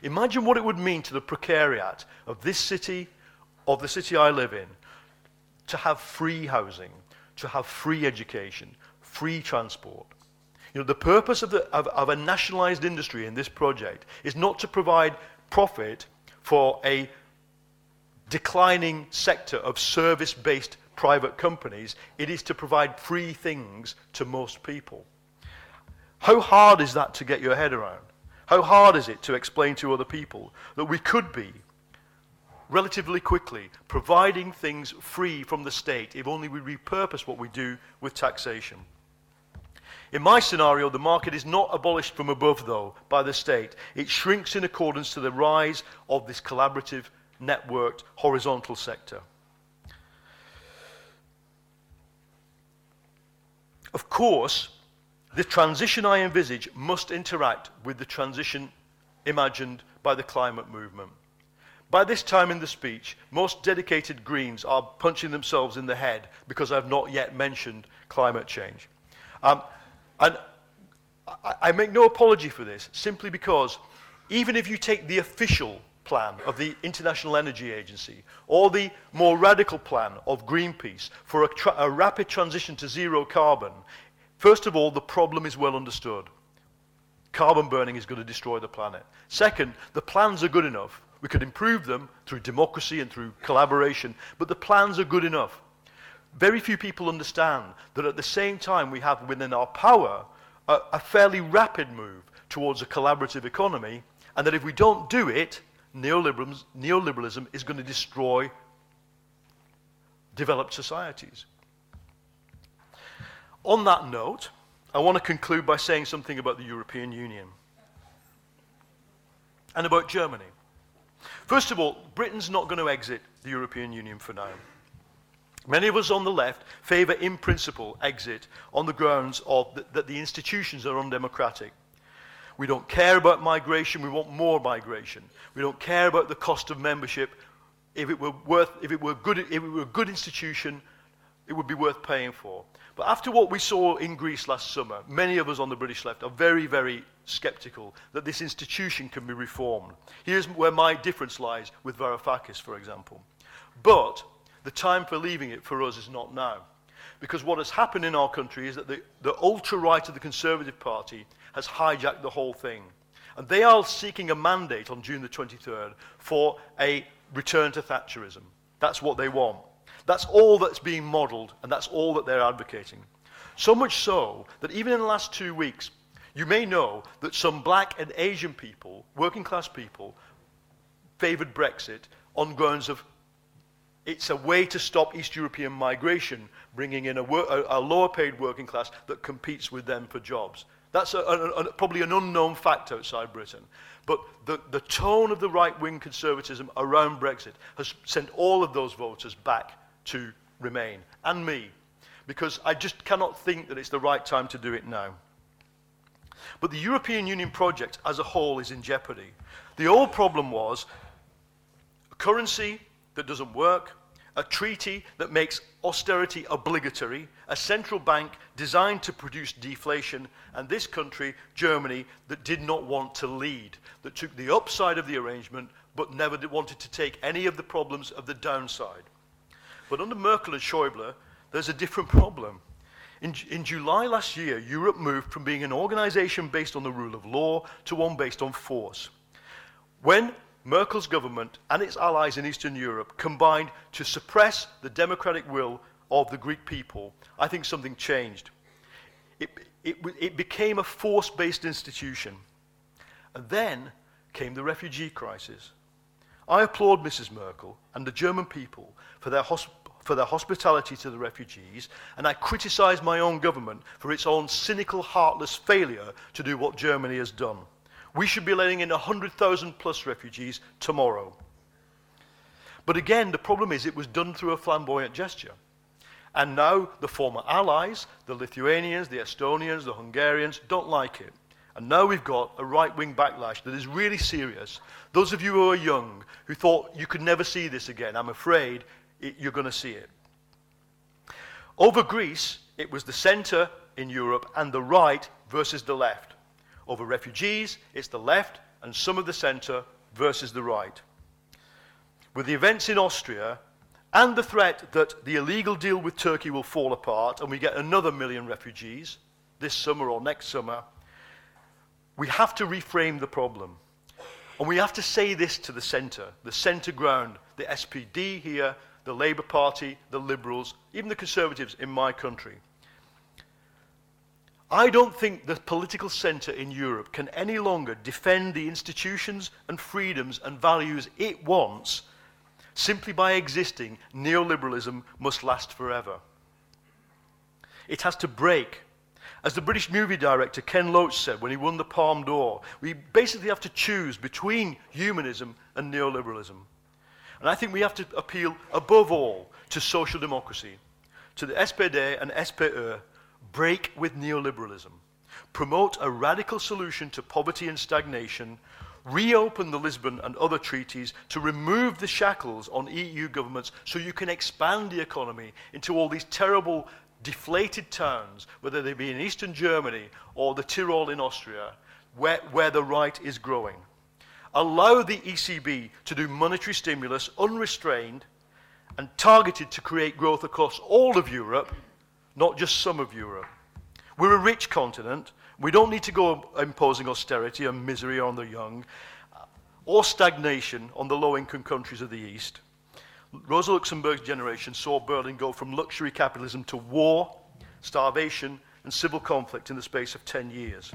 Imagine what it would mean to the precariat of this city, of the city I live in, to have free housing, to have free education, free transport. You know, the purpose of, the, of, of a nationalized industry in this project is not to provide profit for a declining sector of service based private companies, it is to provide free things to most people. How hard is that to get your head around? How hard is it to explain to other people that we could be relatively quickly providing things free from the state if only we repurpose what we do with taxation? In my scenario, the market is not abolished from above, though, by the state. It shrinks in accordance to the rise of this collaborative networked horizontal sector. Of course, the transition I envisage must interact with the transition imagined by the climate movement. By this time in the speech, most dedicated Greens are punching themselves in the head because I've not yet mentioned climate change. Um, and I, make no apology for this, simply because even if you take the official plan of the International Energy Agency or the more radical plan of Greenpeace for a, a rapid transition to zero carbon, first of all, the problem is well understood. Carbon burning is going to destroy the planet. Second, the plans are good enough. We could improve them through democracy and through collaboration, but the plans are good enough. Very few people understand that at the same time we have within our power a, a fairly rapid move towards a collaborative economy, and that if we don't do it, neoliberalism, neoliberalism is going to destroy developed societies. On that note, I want to conclude by saying something about the European Union and about Germany. First of all, Britain's not going to exit the European Union for now. Many of us on the left favour, in principle, exit on the grounds of th that the institutions are undemocratic. We don't care about migration, we want more migration. We don't care about the cost of membership. If it were worth if it were good if it were a good institution, it would be worth paying for. But after what we saw in Greece last summer, many of us on the British left are very, very skeptical that this institution can be reformed. Here's where my difference lies with Varoufakis, for example. But the time for leaving it for us is not now. Because what has happened in our country is that the, the ultra right of the Conservative Party has hijacked the whole thing. And they are seeking a mandate on June the 23rd for a return to Thatcherism. That's what they want. That's all that's being modelled, and that's all that they're advocating. So much so that even in the last two weeks, you may know that some black and Asian people, working class people, favoured Brexit on grounds of it's a way to stop East European migration, bringing in a, a, a lower paid working class that competes with them for jobs. That's a, a, probably an unknown fact outside Britain. But the, the tone of the right wing conservatism around Brexit has sent all of those voters back to Remain, and me, because I just cannot think that it's the right time to do it now. But the European Union project as a whole is in jeopardy. The old problem was currency that doesn't work, a treaty that makes austerity obligatory, a central bank designed to produce deflation, and this country, Germany, that did not want to lead, that took the upside of the arrangement but never wanted to take any of the problems of the downside. But under Merkel and Schäuble, there's a different problem. In, in, July last year, Europe moved from being an organization based on the rule of law to one based on force. When Merkel's government and its allies in Eastern Europe combined to suppress the democratic will of the Greek people, I think something changed. It, it, it became a force based institution. And then came the refugee crisis. I applaud Mrs. Merkel and the German people for their, for their hospitality to the refugees, and I criticize my own government for its own cynical, heartless failure to do what Germany has done. We should be letting in 100,000 plus refugees tomorrow. But again, the problem is it was done through a flamboyant gesture. And now the former allies, the Lithuanians, the Estonians, the Hungarians, don't like it. And now we've got a right wing backlash that is really serious. Those of you who are young, who thought you could never see this again, I'm afraid it, you're going to see it. Over Greece, it was the centre in Europe and the right versus the left. Over refugees, it's the left and some of the centre versus the right. With the events in Austria and the threat that the illegal deal with Turkey will fall apart and we get another million refugees this summer or next summer, we have to reframe the problem. And we have to say this to the centre, the centre ground, the SPD here, the Labour Party, the Liberals, even the Conservatives in my country. I don't think the political centre in Europe can any longer defend the institutions and freedoms and values it wants simply by existing. Neoliberalism must last forever. It has to break. As the British movie director Ken Loach said when he won the Palme d'Or, we basically have to choose between humanism and neoliberalism. And I think we have to appeal above all to social democracy, to the SPD and SPÖ break with neoliberalism, promote a radical solution to poverty and stagnation, reopen the Lisbon and other treaties to remove the shackles on EU governments so you can expand the economy into all these terrible deflated towns, whether they be in eastern Germany or the Tyrol in Austria, where, where the right is growing. Allow the ECB to do monetary stimulus unrestrained and targeted to create growth across all of Europe not just some of Europe. We're a rich continent. We don't need to go imposing austerity and misery on the young uh, or stagnation on the low income countries of the East. Rosa Luxemburg's generation saw Berlin go from luxury capitalism to war, starvation, and civil conflict in the space of 10 years.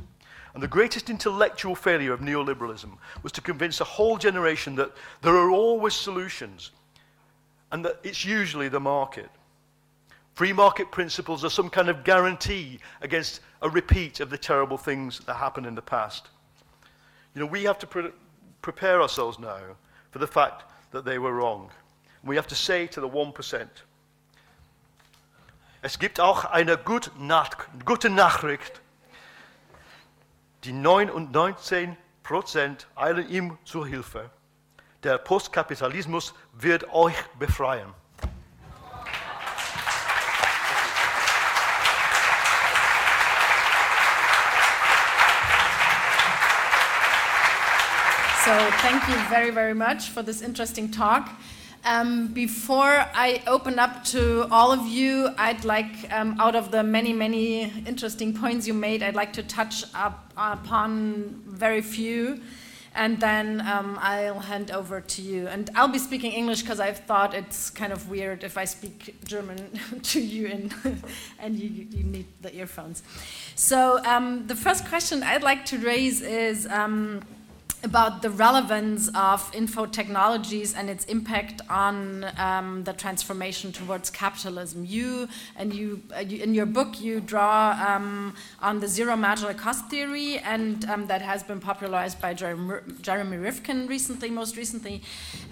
And the greatest intellectual failure of neoliberalism was to convince a whole generation that there are always solutions and that it's usually the market. Free market principles are some kind of guarantee against a repeat of the terrible things that happened in the past. You know, we have to pre- prepare ourselves now for the fact that they were wrong. We have to say to the 1%, Es gibt auch eine gut nach gute Nachricht. Die 99% eilen ihm zur Hilfe. Der Postkapitalismus wird euch befreien. So thank you very, very much for this interesting talk. Um, before I open up to all of you, I'd like, um, out of the many, many interesting points you made, I'd like to touch up upon very few, and then um, I'll hand over to you. And I'll be speaking English because I've thought it's kind of weird if I speak German to you in, and you, you, need the earphones. So um, the first question I'd like to raise is um, about the relevance of info technologies and its impact on um, the transformation towards capitalism. You and you, uh, you in your book you draw um, on the zero marginal cost theory, and um, that has been popularized by Jeremy, Jeremy, Rifkin recently, most recently.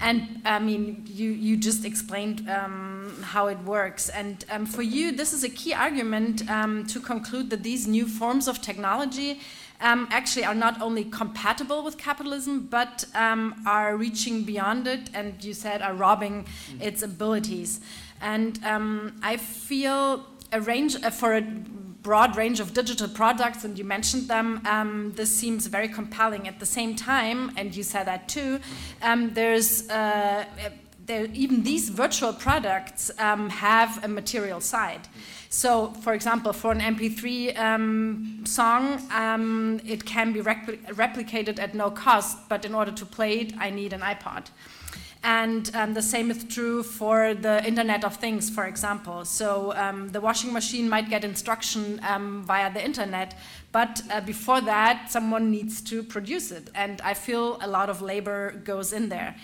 And I mean, you you just explained um, how it works, and um, for you, this is a key argument um, to conclude that these new forms of technology um, actually are not only compatible with capitalism, but um, are reaching beyond it, and you said are robbing mm. its abilities. And um, I feel a range uh, for a broad range of digital products, and you mentioned them. Um, this seems very compelling. At the same time, and you said that too, um, there's uh, there, even these virtual products um, have a material side. So, for example, for an MP3 um, song, um, it can be replicated at no cost, but in order to play it, I need an iPod. And um, the same is true for the Internet of Things, for example. So um, the washing machine might get instruction um, via the internet, but uh, before that, someone needs to produce it. And I feel a lot of labor goes in there.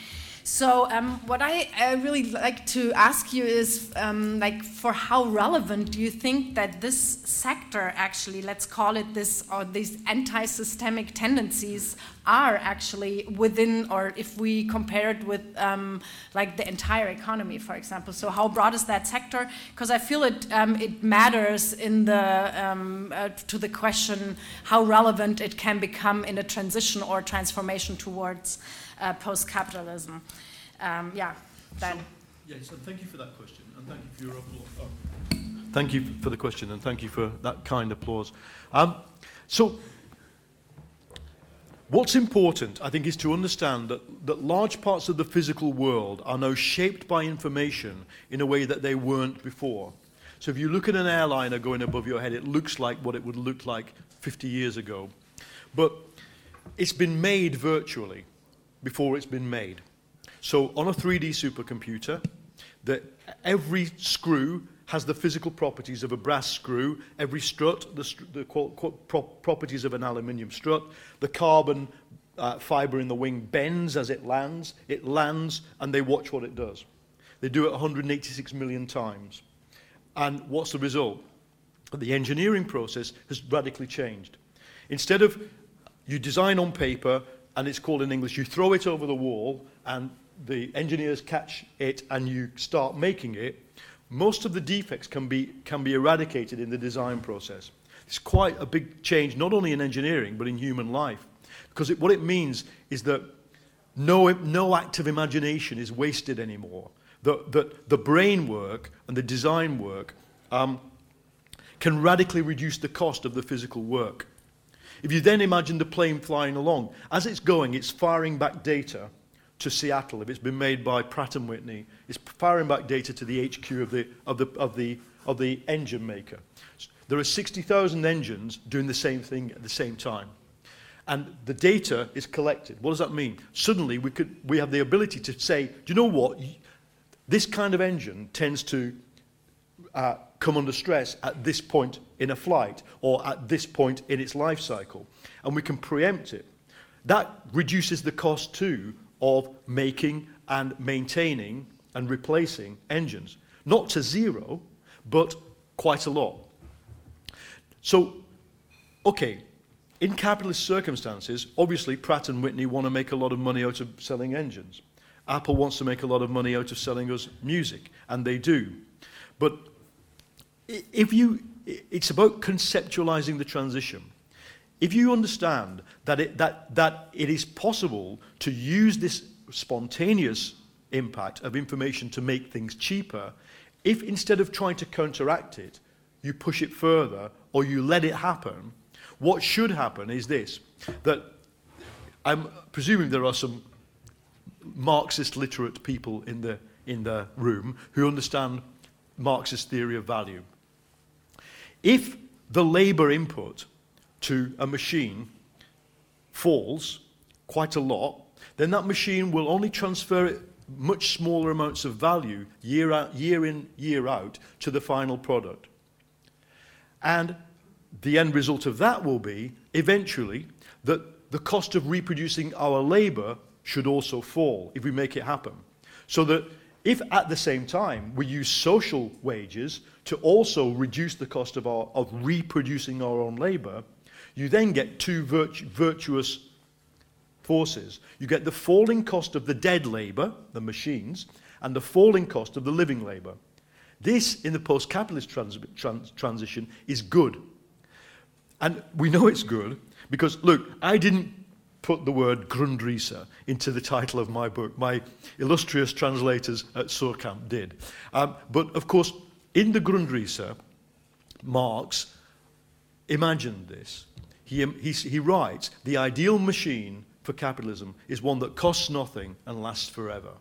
So um, what I, I, really like to ask you is, um, like, for how relevant do you think that this sector actually, let's call it this, or these anti-systemic tendencies are actually within, or if we compare it with, um, like, the entire economy, for example. So how broad is that sector? Because I feel it um, it matters in the um, uh, to the question how relevant it can become in a transition or transformation towards uh, post-capitalism. Um, yeah, then. So, yes, and thank you for that question, and thank you for your applause. Oh. Thank you for the question, and thank you for that kind applause. Um, so, what's important, I think, is to understand that, that large parts of the physical world are now shaped by information in a way that they weren't before. So, if you look at an airliner going above your head, it looks like what it would look like 50 years ago. But it's been made virtually before it's been made. So on a 3D supercomputer, that every screw has the physical properties of a brass screw, every strut, the, the pro properties of an aluminium strut, the carbon uh, fiber in the wing bends as it lands, it lands, and they watch what it does. They do it 186 million times. And what's the result? The engineering process has radically changed. Instead of you design on paper, and it's called in English, you throw it over the wall and the engineers catch it and you start making it, most of the defects can be, can be eradicated in the design process. It's quite a big change, not only in engineering, but in human life. Because it, what it means is that no, no act of imagination is wasted anymore. That the, the brain work and the design work um, can radically reduce the cost of the physical work. If you then imagine the plane flying along, as it's going, it's firing back data to Seattle. If it's been made by Pratt & Whitney, it's firing back data to the HQ of the, of the, of the, of the engine maker. There are 60,000 engines doing the same thing at the same time. And the data is collected. What does that mean? Suddenly, we, could, we have the ability to say, do you know what? This kind of engine tends to uh, come under stress at this point in a flight or at this point in its life cycle. And we can preempt it. That reduces the cost too of making and maintaining and replacing engines. Not to zero, but quite a lot. So, okay, in capitalist circumstances, obviously Pratt and Whitney want to make a lot of money out of selling engines. Apple wants to make a lot of money out of selling us music, and they do. But if you, it's about conceptualizing the transition. If you understand that it, that, that it is possible to use this spontaneous impact of information to make things cheaper, if instead of trying to counteract it, you push it further or you let it happen, what should happen is this that I'm presuming there are some Marxist literate people in the, in the room who understand Marxist theory of value. If the labor input to a machine falls quite a lot, then that machine will only transfer much smaller amounts of value year, out, year in, year out to the final product. And the end result of that will be, eventually, that the cost of reproducing our labor should also fall if we make it happen. So that if at the same time we use social wages to also reduce the cost of, our, of reproducing our own labor, you then get two virtu virtuous forces. You get the falling cost of the dead labor, the machines, and the falling cost of the living labor. This, in the post capitalist trans trans transition, is good. And we know it's good Because, look, I didn't put the word Grundrisse into the title of my book. My illustrious translators at Suhrkamp did. Um, but, of course, in the Grundrisse, Marx imagined this. He, he, he writes, the ideal machine for capitalism is one that costs nothing and lasts forever.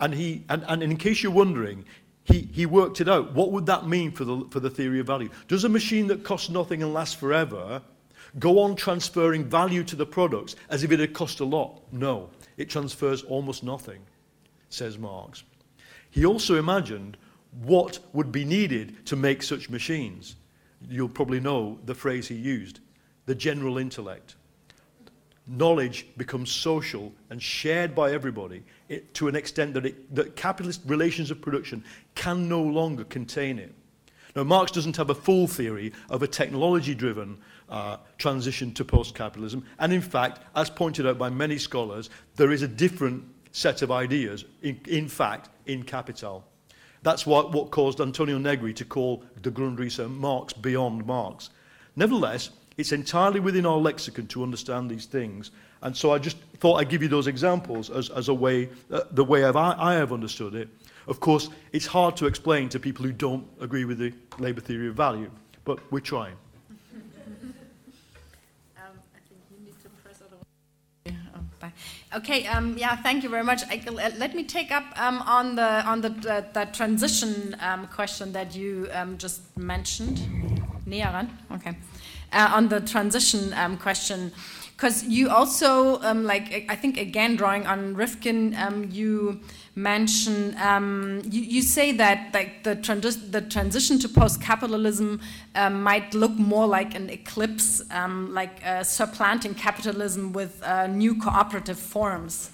And, he, and, and in case you're wondering, he, he worked it out. What would that mean for the, for the theory of value? Does a machine that costs nothing and lasts forever go on transferring value to the products as if it had cost a lot? No, it transfers almost nothing, says Marx. He also imagined what would be needed to make such machines. You'll probably know the phrase he used the general intellect. Knowledge becomes social and shared by everybody it, to an extent that, it, that capitalist relations of production can no longer contain it. Now, Marx doesn't have a full theory of a technology driven uh, transition to post capitalism, and in fact, as pointed out by many scholars, there is a different set of ideas, in, in fact, in Capital. That's what, what caused Antonio Negri to call the Grundrisse Marx beyond Marx. Nevertheless, it's entirely within our lexicon to understand these things. And so I just thought I'd give you those examples as, as a way, uh, the way I've, I, I have understood it. Of course, it's hard to explain to people who don't agree with the labour theory of value, but we're trying. Okay, um, yeah, thank you very much. I, let me take up um, on the on the, the transition um, question that you um, just mentioned. Näher Okay, uh, on the transition um, question, because you also um, like I think again drawing on Rifkin, you mention um, you, you, say that like the, trans- the transition to post-capitalism um, might look more like an eclipse, um, like uh, supplanting capitalism with uh, new cooperative forms.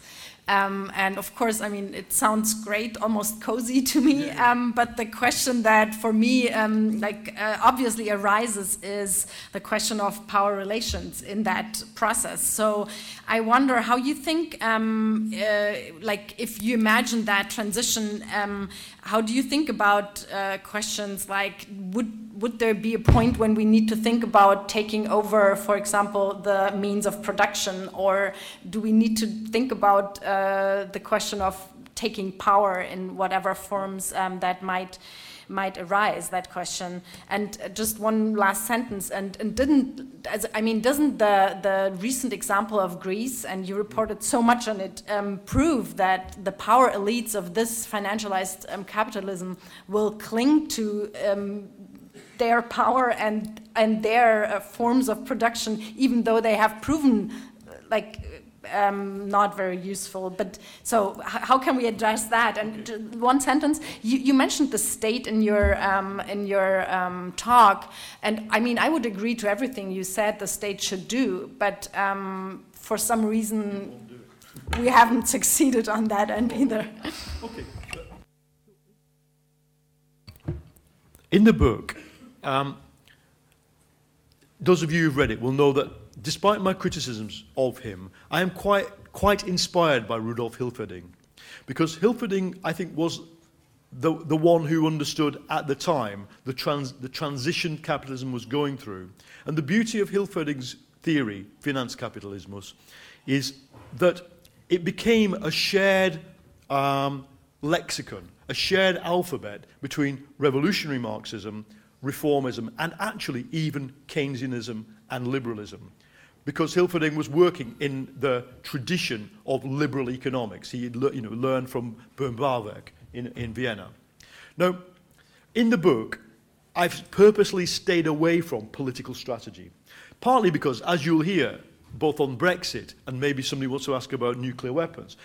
Um, and of course, I mean, it sounds great, almost cozy to me. Um, but the question that, for me, um, like uh, obviously arises is the question of power relations in that process. So I wonder how you think, um, uh, like, if you imagine that transition, um, how do you think about uh, questions like would would there be a point when we need to think about taking over, for example, the means of production, or do we need to think about uh, the question of taking power in whatever forms um, that might might arise that question? And uh, just one last sentence and, and didn't as, i mean doesn't the the recent example of greece and you reported so much on it um, prove that the power elites of this financialized um, capitalism will cling to um, their power and and their uh, forms of production, even though they have proven like um, not very useful. But so, how can we address that? And one sentence: you, you mentioned the state in your um, in your um, talk, and I mean, I would agree to everything you said. The state should do, but um, for some reason, we haven't succeeded on that end either. Okay. In the book, um, those of you who've read it will know that despite my criticisms of him, I am quite, quite inspired by Rudolf Hilferding. Because Hilferding, I think, was the, the one who understood at the time the, trans, the transition capitalism was going through. And the beauty of Hilferding's theory, Finanzkapitalismus, is that it became a shared um, lexicon, a shared alphabet between revolutionary Marxism reformism, and actually even Keynesianism and liberalism. Because Hilferding was working in the tradition of liberal economics. He had you know, learned from Böhm-Bawerk in, in Vienna. Now, in the book, I've purposely stayed away from political strategy, partly because, as you'll hear, both on Brexit and maybe somebody wants to ask about nuclear weapons.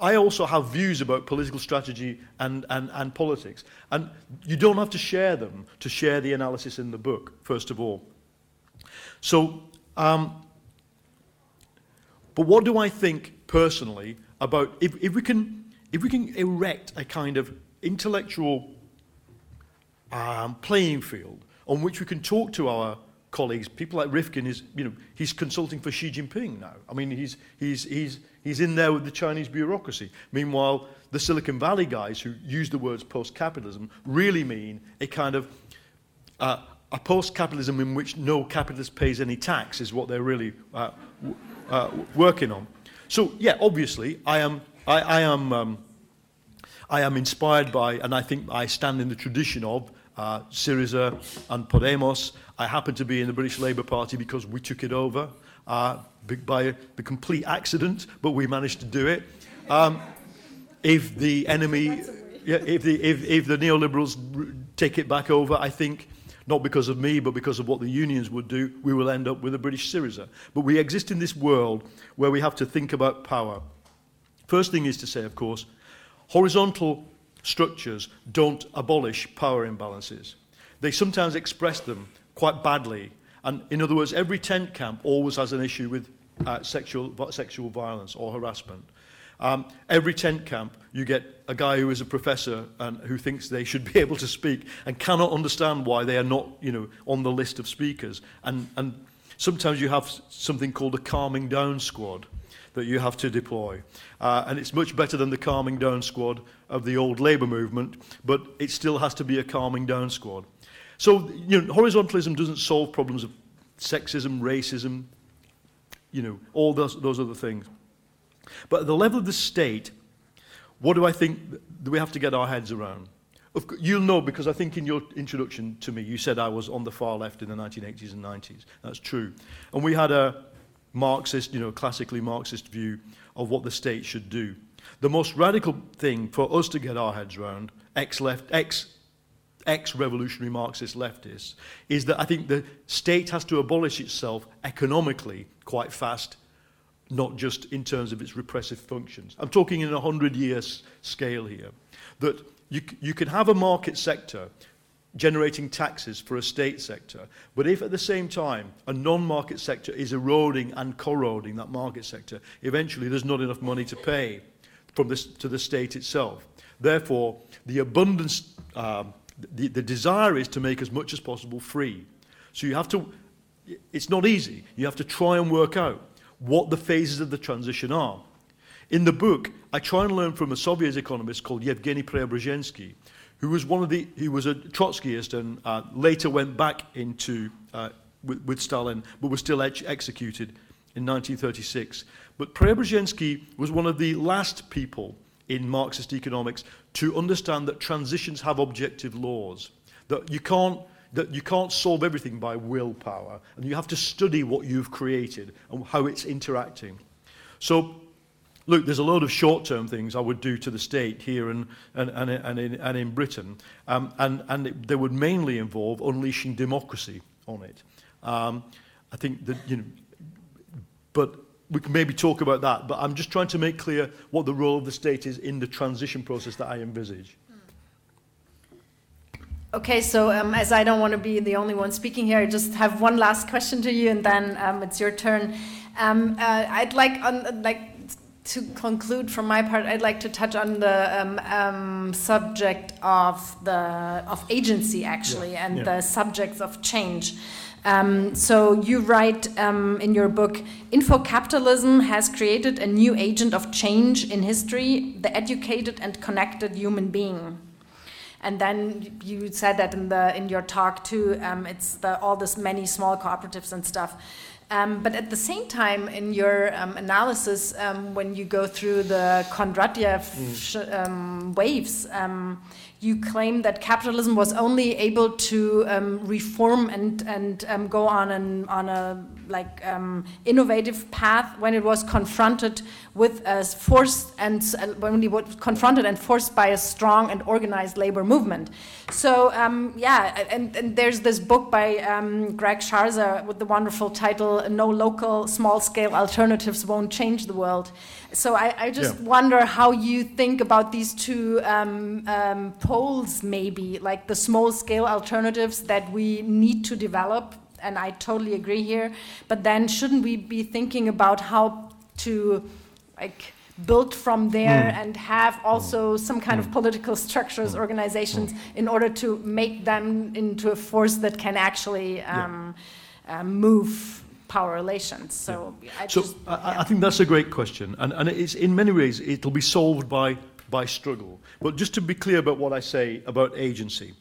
I also have views about political strategy and, and, and politics. And you don't have to share them to share the analysis in the book, first of all. So, um, but what do I think personally about if, if, we can, if we can erect a kind of intellectual um, playing field on which we can talk to our colleagues, people like Rifkin is, you know, he's consulting for Xi Jinping now. I mean, he's, he's, he's, he's in there with the Chinese bureaucracy. Meanwhile, the Silicon Valley guys who use the words post-capitalism really mean a kind of uh, a post-capitalism in which no capitalist pays any tax is what they're really uh, uh, working on. So yeah, obviously, I am, I, I am, um, I am inspired by, and I think I stand in the tradition of uh, Syriza and Podemos. I happen to be in the British Labour Party because we took it over uh, by the complete accident, but we managed to do it. Um, if the enemy, if the if, if the neoliberals take it back over, I think not because of me, but because of what the unions would do, we will end up with a British Syriza. But we exist in this world where we have to think about power. First thing is to say, of course, horizontal structures don't abolish power imbalances. They sometimes express them quite badly. And in other words, every tent camp always has an issue with uh, sexual, sexual violence or harassment. Um, every tent camp, you get a guy who is a professor and who thinks they should be able to speak and cannot understand why they are not, you know, on the list of speakers. And, and sometimes you have something called a calming down squad that you have to deploy. Uh, and it's much better than the calming down squad of the old Labour movement, but it still has to be a calming down squad. So, you know, horizontalism doesn't solve problems of sexism, racism, you know, all those, those other things. But at the level of the state, what do I think do we have to get our heads around? Of, you'll know because I think in your introduction to me, you said I was on the far left in the 1980s and 90s. That's true. And we had a Marxist, you know, classically Marxist view of what the state should do. The most radical thing for us to get our heads around, ex-left, ex ex-revolutionary Marxist leftists, is that I think the state has to abolish itself economically quite fast not just in terms of its repressive functions. I'm talking in a hundred years scale here. That you, you can have a market sector generating taxes for a state sector, but if at the same time a non-market sector is eroding and corroding that market sector, eventually there's not enough money to pay from this to the state itself. Therefore, the abundance, um, the, the desire is to make as much as possible free. So you have to, it's not easy. You have to try and work out what the phases of the transition are. In the book, I try and learn from a Soviet economist called Yevgeny Preobrazhensky, who was one of the, he was a Trotskyist and uh, later went back into, uh, with, with, Stalin, but was still ex executed in 1936. But Preobrazhensky was one of the last people in Marxist economics to understand that transitions have objective laws, that you can't that you can't solve everything by willpower, and you have to study what you've created and how it's interacting. So, look, there's a load of short-term things I would do to the state here and, and, and, and, in, and in Britain, um, and, and it, they would mainly involve unleashing democracy on it. Um, I think that, you know, but we can maybe talk about that, but I'm just trying to make clear what the role of the state is in the transition process that I envisage. Okay, so um, as I don't want to be the only one speaking here, I just have one last question to you, and then um, it's your turn. Um, uh, I'd like, on, like to conclude from my part, I'd like to touch on the um, um, subject of the of agency, actually, yeah. and yeah. the subjects of change. Um, so you write um, in your book, info-capitalism has created a new agent of change in history, the educated and connected human being. And then you said that in the in your talk too. Um, it's the, all this many small cooperatives and stuff. Um, but at the same time, in your um, analysis, um, when you go through the Kondratiev mm. Um, waves, um, you claim that capitalism was only able to um, reform and and um, go on an on a like um, innovative path when it was confronted with a forced and uh, when it was confronted and forced by a strong and organized labor movement. So um, yeah, and, and, there's this book by um, Greg Sharzer with the wonderful title "No Local Small Scale Alternatives Won't Change the World." So I, I just yeah. wonder how you think about these two um, um, poles, maybe like the small scale alternatives that we need to develop. And I totally agree here. But then shouldn't we be thinking about how to like build from there mm. and have also some kind mm. of political structures, mm. organizations, in order to make them into a force that can actually um, yeah. uh, move power relations. So, yeah. I, so just, I, yeah. I, think that's a great question, and, and it's in many ways it'll be solved by by struggle. But just to be clear about what I say about agency,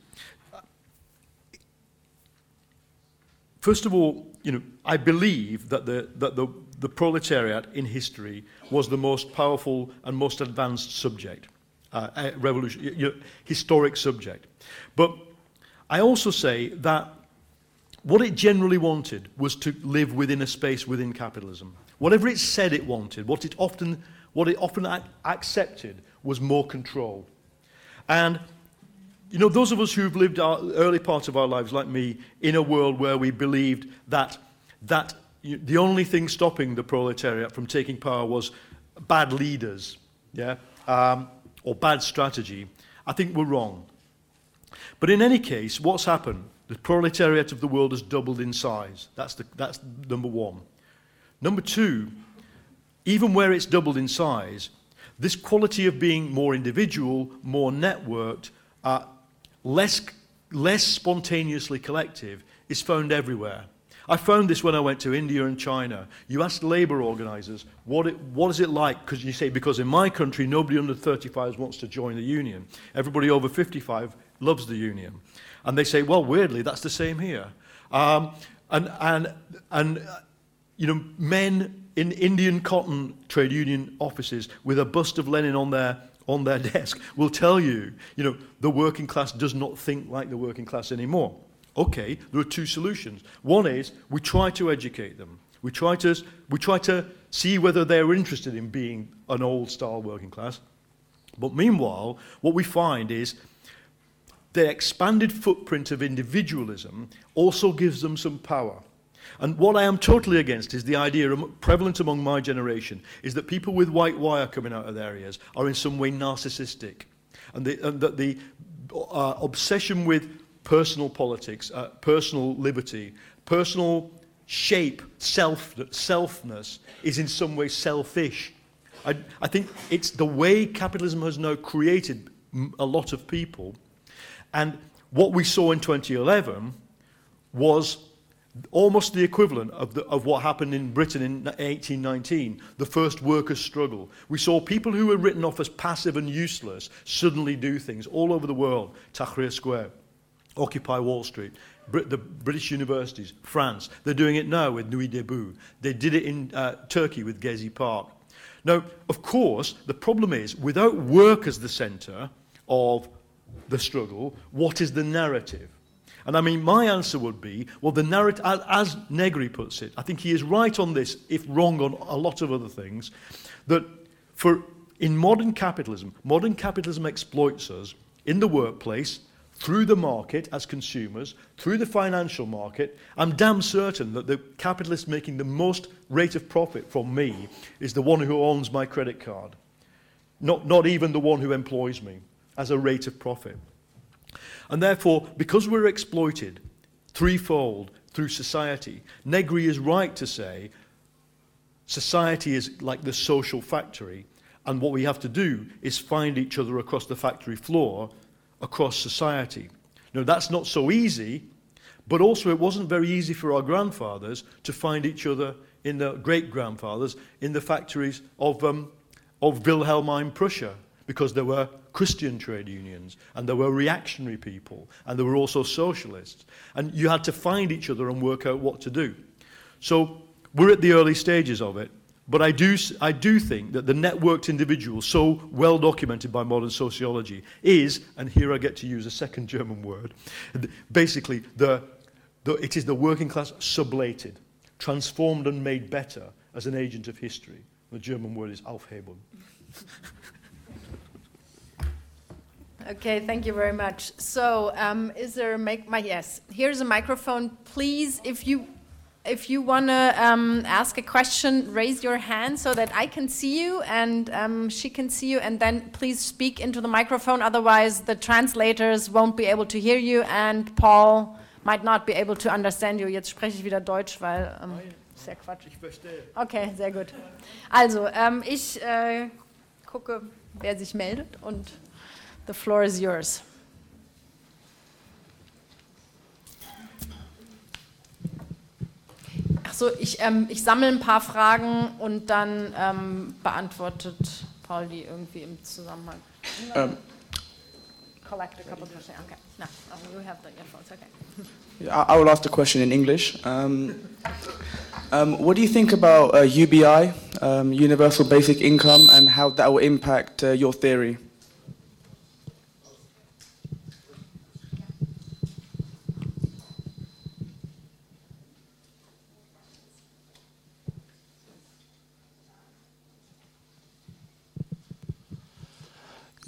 first of all, you know, I believe that the, that the, the proletariat in history was the most powerful and most advanced subject, uh, revolution, you know, historic subject. But I also say that what it generally wanted was to live within a space within capitalism. Whatever it said it wanted, what it often, what it often ac accepted was more control. And you know, those of us who've lived our early parts of our lives, like me, in a world where we believed that, that you, the only thing stopping the proletariat from taking power was bad leaders, yeah, um, or bad strategy, I think we're wrong. But in any case, what's happened? The proletariat of the world has doubled in size. That's, the, that's number one. Number two, even where it's doubled in size, this quality of being more individual, more networked, uh, less, less spontaneously collective is found everywhere. I found this when I went to India and China. You ask labor organizers, what, it, what is it like? Because you say, because in my country, nobody under 35 wants to join the union. Everybody over 55 loves the union. And they say, well, weirdly, that's the same here. Um, and, and, and, you know, men in Indian cotton trade union offices with a bust of Lenin on their on their desk will tell you, you know, the working class does not think like the working class anymore. Okay, there are two solutions. One is we try to educate them. We try to, we try to see whether they're interested in being an old style working class. But meanwhile, what we find is the expanded footprint of individualism also gives them some power. And what I am totally against is the idea, prevalent among my generation, is that people with white wire coming out of their ears are in some way narcissistic. And, the, and that the uh, obsession with personal politics, uh, personal liberty, personal shape, self, selfness, is in some way selfish. I, I think it's the way capitalism has now created a lot of people. And what we saw in 2011 was almost the equivalent of, the, of what happened in Britain in 1819, the first workers' struggle. We saw people who were written off as passive and useless suddenly do things all over the world. Tahrir Square, Occupy Wall Street, Brit the British universities, France. They're doing it now with Nuit Debout. They did it in uh, Turkey with Gezi Park. Now, of course, the problem is, without work as the centre of the struggle, what is the narrative? And I mean, my answer would be, well, the narrative, as Negri puts it, I think he is right on this, if wrong on a lot of other things, that for in modern capitalism, modern capitalism exploits us in the workplace, through the market as consumers, through the financial market. I'm damn certain that the capitalist making the most rate of profit from me is the one who owns my credit card, not, not even the one who employs me as a rate of profit. And therefore, because we're exploited threefold through society, Negri is right to say society is like the social factory, and what we have to do is find each other across the factory floor, across society. Now, that's not so easy, but also it wasn't very easy for our grandfathers to find each other in the great grandfathers in the factories of, um, of Wilhelmine Prussia because there were Christian trade unions and there were reactionary people and there were also socialists. And you had to find each other and work out what to do. So we're at the early stages of it. But I do, I do think that the networked individual, so well documented by modern sociology, is, and here I get to use a second German word, basically, the, the, it is the working class sublated, transformed and made better as an agent of history. The German word is Aufhebung. Okay, thank you very much. So, um, is there a mic? My yes. Here's a microphone. Please, if you if you want to um, ask a question, raise your hand so that I can see you and um, she can see you, and then please speak into the microphone. Otherwise, the translators won't be able to hear you, and Paul might not be able to understand you. Jetzt spreche ich wieder Deutsch, weil ähm, sehr Quatsch. Ich verstehe. Okay, sehr gut. Also, ähm, ich äh, gucke, wer sich meldet und The floor is yours. Achso, ich, ähm, ich sammle ein paar Fragen und dann ähm, beantwortet Paul die irgendwie im Zusammenhang. Um, collect a couple of questions. Okay, no, oh, we have the earphones. Okay. I, I will ask the question in English. Um, um, what do you think about uh, UBI, um, Universal Basic Income, and how that will impact uh, your theory?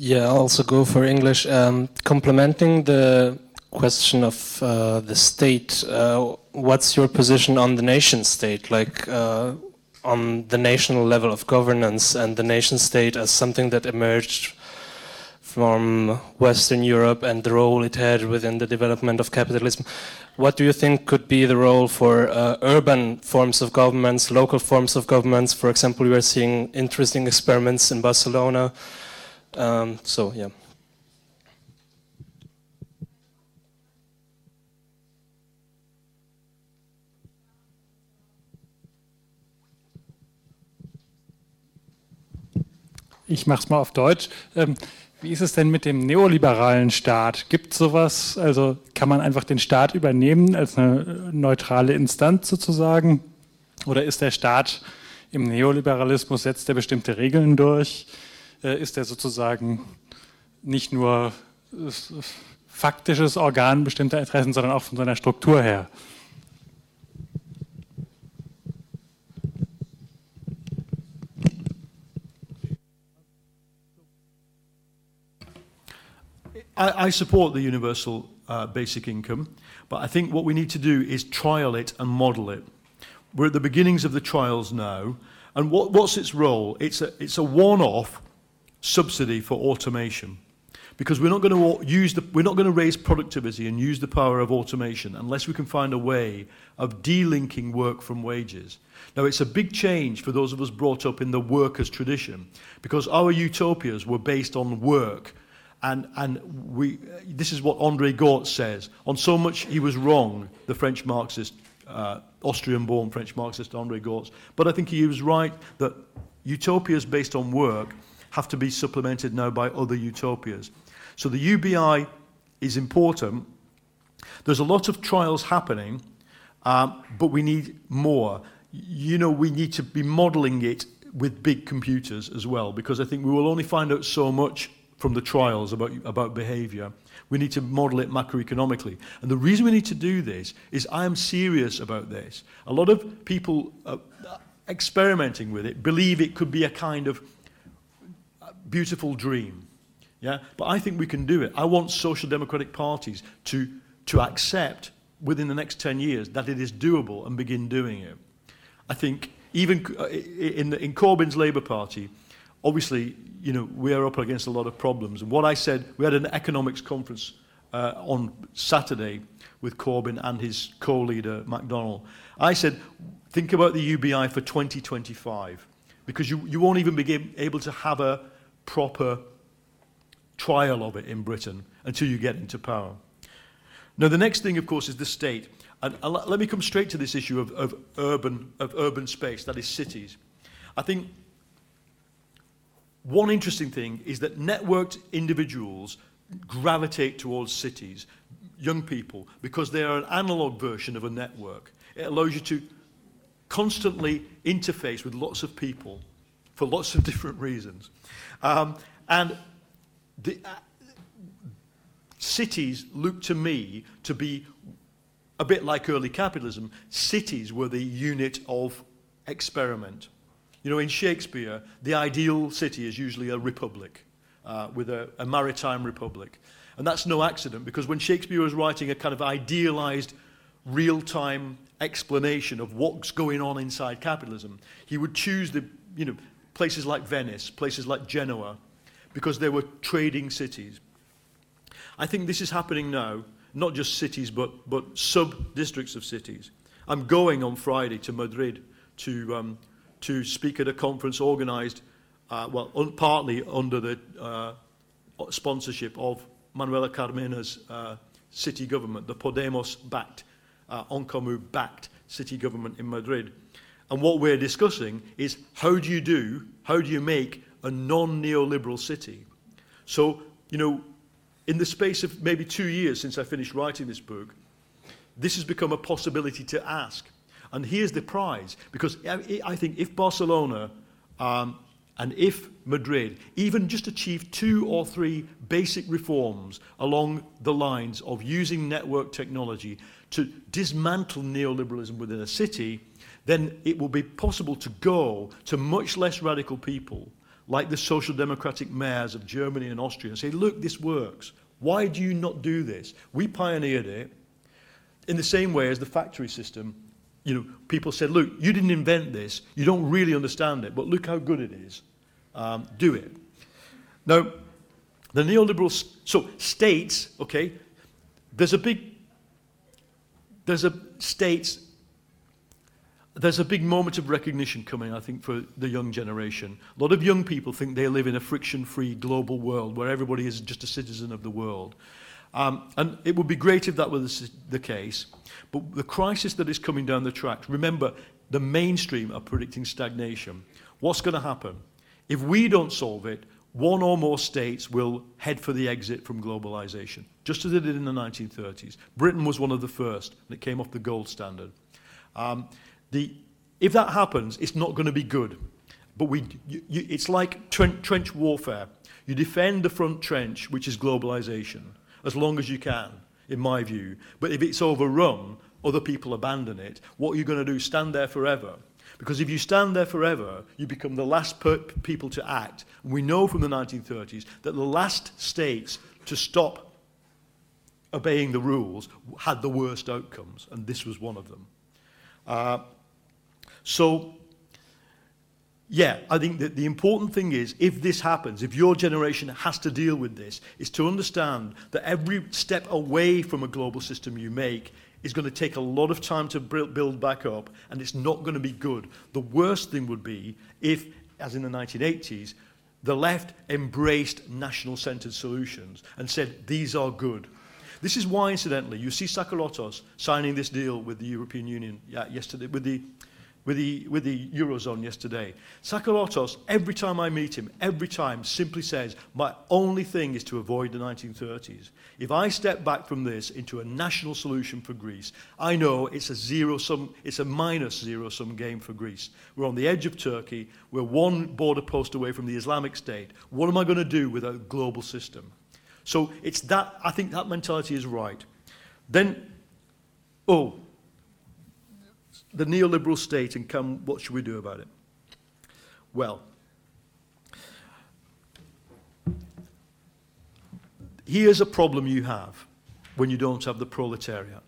Yeah, I'll also go for English. Um, complementing the question of uh, the state, uh, what's your position on the nation state, like uh, on the national level of governance and the nation state as something that emerged from Western Europe and the role it had within the development of capitalism? What do you think could be the role for uh, urban forms of governments, local forms of governments? For example, we are seeing interesting experiments in Barcelona um, so yeah. Ich mache es mal auf Deutsch. Ähm, wie ist es denn mit dem neoliberalen Staat? Gibt es sowas? Also kann man einfach den Staat übernehmen als eine neutrale Instanz sozusagen? Oder ist der Staat im Neoliberalismus, setzt er bestimmte Regeln durch? Äh, ist er sozusagen nicht nur äh, faktisches Organ bestimmter Interessen, sondern auch von seiner Struktur her. I, support the universal uh, basic income, but I think what we need to do is trial it and model it. We're at the beginnings of the trials now, and what, what's its role? It's a, it's a one-off subsidy for automation. Because we're not going to use the we're not going to raise productivity and use the power of automation unless we can find a way of delinking work from wages. Now it's a big change for those of us brought up in the workers tradition because our utopias were based on work. And and we this is what André Gorz says on so much he was wrong the French marxist uh, Austrian born French marxist André Gorz but I think he was right that utopias based on work have to be supplemented now by other utopias. So the UBI is important. There's a lot of trials happening, um, but we need more. You know, we need to be modeling it with big computers as well, because I think we will only find out so much from the trials about, about behavior. We need to model it macroeconomically. And the reason we need to do this is I am serious about this. A lot of people uh, experimenting with it believe it could be a kind of beautiful dream. Yeah? But I think we can do it. I want social democratic parties to, to accept within the next 10 years that it is doable and begin doing it. I think even uh, in, the, in Corbyn's Labour Party, obviously, you know, we are up against a lot of problems. And what I said, we had an economics conference uh, on Saturday with Corbyn and his co-leader, McDonnell. I said, think about the UBI for 2025, because you, you won't even be able to have a, proper trial of it in Britain until you get into power. Now, the next thing, of course, is the state. And let me come straight to this issue of, of, urban, of urban space, that is cities. I think one interesting thing is that networked individuals gravitate towards cities, young people, because they are an analog version of a network. It allows you to constantly interface with lots of people for lots of different reasons. Um, and the, uh, cities look to me to be a bit like early capitalism. Cities were the unit of experiment. You know, in Shakespeare, the ideal city is usually a republic, uh, with a, a maritime republic. And that's no accident, because when Shakespeare was writing a kind of idealized, real time explanation of what's going on inside capitalism, he would choose the, you know, places like Venice, places like Genoa, because they were trading cities. I think this is happening now, not just cities, but, but sub-districts of cities. I'm going on Friday to Madrid to, um, to speak at a conference organized, uh, well, un partly under the uh, sponsorship of Manuela Carmena's uh, city government, the Podemos-backed, uh, En Comú-backed city government in Madrid. And what we're discussing is how do you do, how do you make a non-neoliberal city? So, you know, in the space of maybe two years since I finished writing this book, this has become a possibility to ask. And here's the prize, because I think if Barcelona um, and if Madrid even just achieve two or three basic reforms along the lines of using network technology to dismantle neoliberalism within a city, then it will be possible to go to much less radical people like the social democratic mayors of Germany and Austria and say, look, this works. Why do you not do this? We pioneered it in the same way as the factory system. You know, people said, look, you didn't invent this. You don't really understand it, but look how good it is. Um, do it. Now, the neoliberal, so states, okay, there's a big, there's a states there's a big moment of recognition coming, I think, for the young generation. A lot of young people think they live in a friction free global world where everybody is just a citizen of the world. Um, and it would be great if that was the case. But the crisis that is coming down the track, remember, the mainstream are predicting stagnation. What's going to happen? If we don't solve it, one or more states will head for the exit from globalization, just as they did in the 1930s. Britain was one of the first, and it came off the gold standard. Um, the, if that happens, it's not going to be good. But we, you, you, it's like trench, trench warfare. You defend the front trench, which is globalization, as long as you can, in my view. But if it's overrun, other people abandon it. What are you going to do? Stand there forever? Because if you stand there forever, you become the last per- people to act. And we know from the 1930s that the last states to stop obeying the rules had the worst outcomes, and this was one of them. Uh, so, yeah, I think that the important thing is if this happens, if your generation has to deal with this, is to understand that every step away from a global system you make is going to take a lot of time to build back up, and it's not going to be good. The worst thing would be if, as in the 1980s, the left embraced national centered solutions and said, these are good. This is why, incidentally, you see Tsakalotos signing this deal with the European Union yesterday, with the with the, with the Eurozone yesterday. Tsakalotos, every time I meet him, every time simply says, my only thing is to avoid the 1930s. If I step back from this into a national solution for Greece, I know it's a zero sum, it's a minus zero sum game for Greece. We're on the edge of Turkey. We're one border post away from the Islamic State. What am I going to do with a global system? So it's that, I think that mentality is right. Then, oh, the neoliberal state and come, what should we do about it? Well, here's a problem you have when you don't have the proletariat.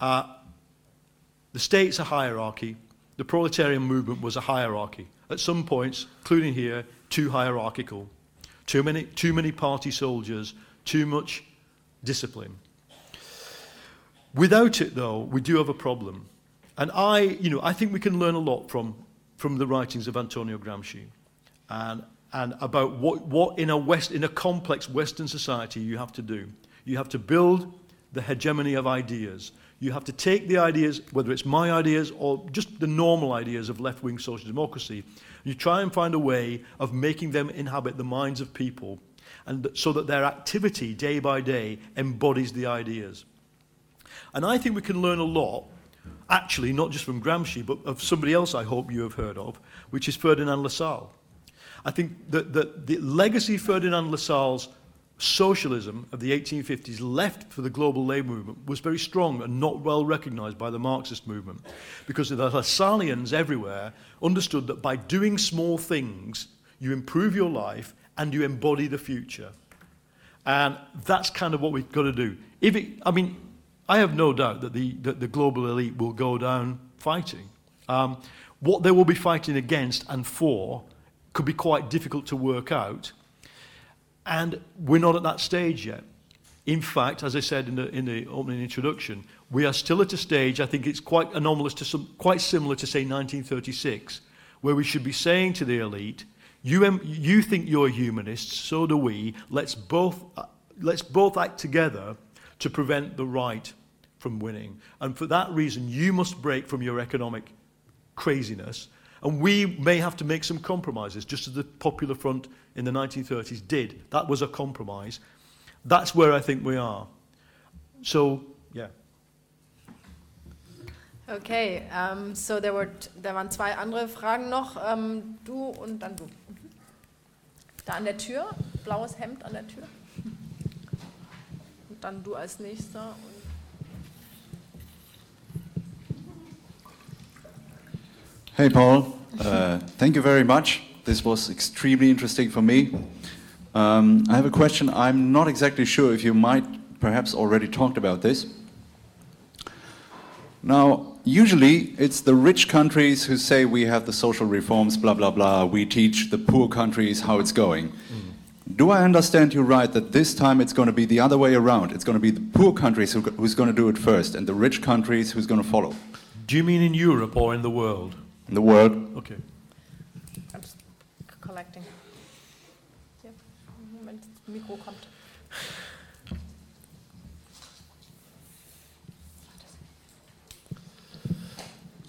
Uh, the state's a hierarchy. The proletarian movement was a hierarchy. At some points, including here, too hierarchical. Too many, too many party soldiers, too much discipline. Without it, though, we do have a problem. And I, you know, I think we can learn a lot from, from the writings of Antonio Gramsci and, and about what, what in, a West, in a complex Western society you have to do. You have to build the hegemony of ideas. You have to take the ideas, whether it's my ideas or just the normal ideas of left wing social democracy, you try and find a way of making them inhabit the minds of people and so that their activity day by day embodies the ideas. And I think we can learn a lot actually not just from Gramsci, but of somebody else I hope you have heard of, which is Ferdinand Lassalle. I think that, that the legacy Ferdinand Lassalle's socialism of the 1850s left for the global labor movement was very strong and not well recognized by the Marxist movement because the Lassalleans everywhere understood that by doing small things, you improve your life and you embody the future. And that's kind of what we've got to do. If it, I mean, I have no doubt that the, that the global elite will go down fighting. Um, what they will be fighting against and for could be quite difficult to work out. And we're not at that stage yet. In fact, as I said in the, in the opening introduction, we are still at a stage, I think it's quite anomalous to some, quite similar to, say, 1936, where we should be saying to the elite, you, you think you're humanists, so do we, let's both, uh, let's both act together to prevent the right from winning. And for that reason, you must break from your economic craziness. And we may have to make some compromises, just as the Popular Front in the 1930s did. That was a compromise. that's where I think we are. So, yeah. Okay, um, so there were, da waren zwei andere Fragen noch. Um, du und dann du. Da an der Tür, blaues Hemd an der Tür. Dann du als nächster. Hey, Paul. Uh, thank you very much. This was extremely interesting for me. Um, I have a question. I'm not exactly sure if you might perhaps already talked about this. Now, usually it's the rich countries who say we have the social reforms, blah, blah, blah. We teach the poor countries how it's going. Do I understand you right that this time it's going to be the other way around? It's going to be the poor countries who, who's going to do it first and the rich countries who's going to follow? Do you mean in Europe or in the world? In the world. Okay. I'm just collecting. Hier, Moment, Mikro kommt.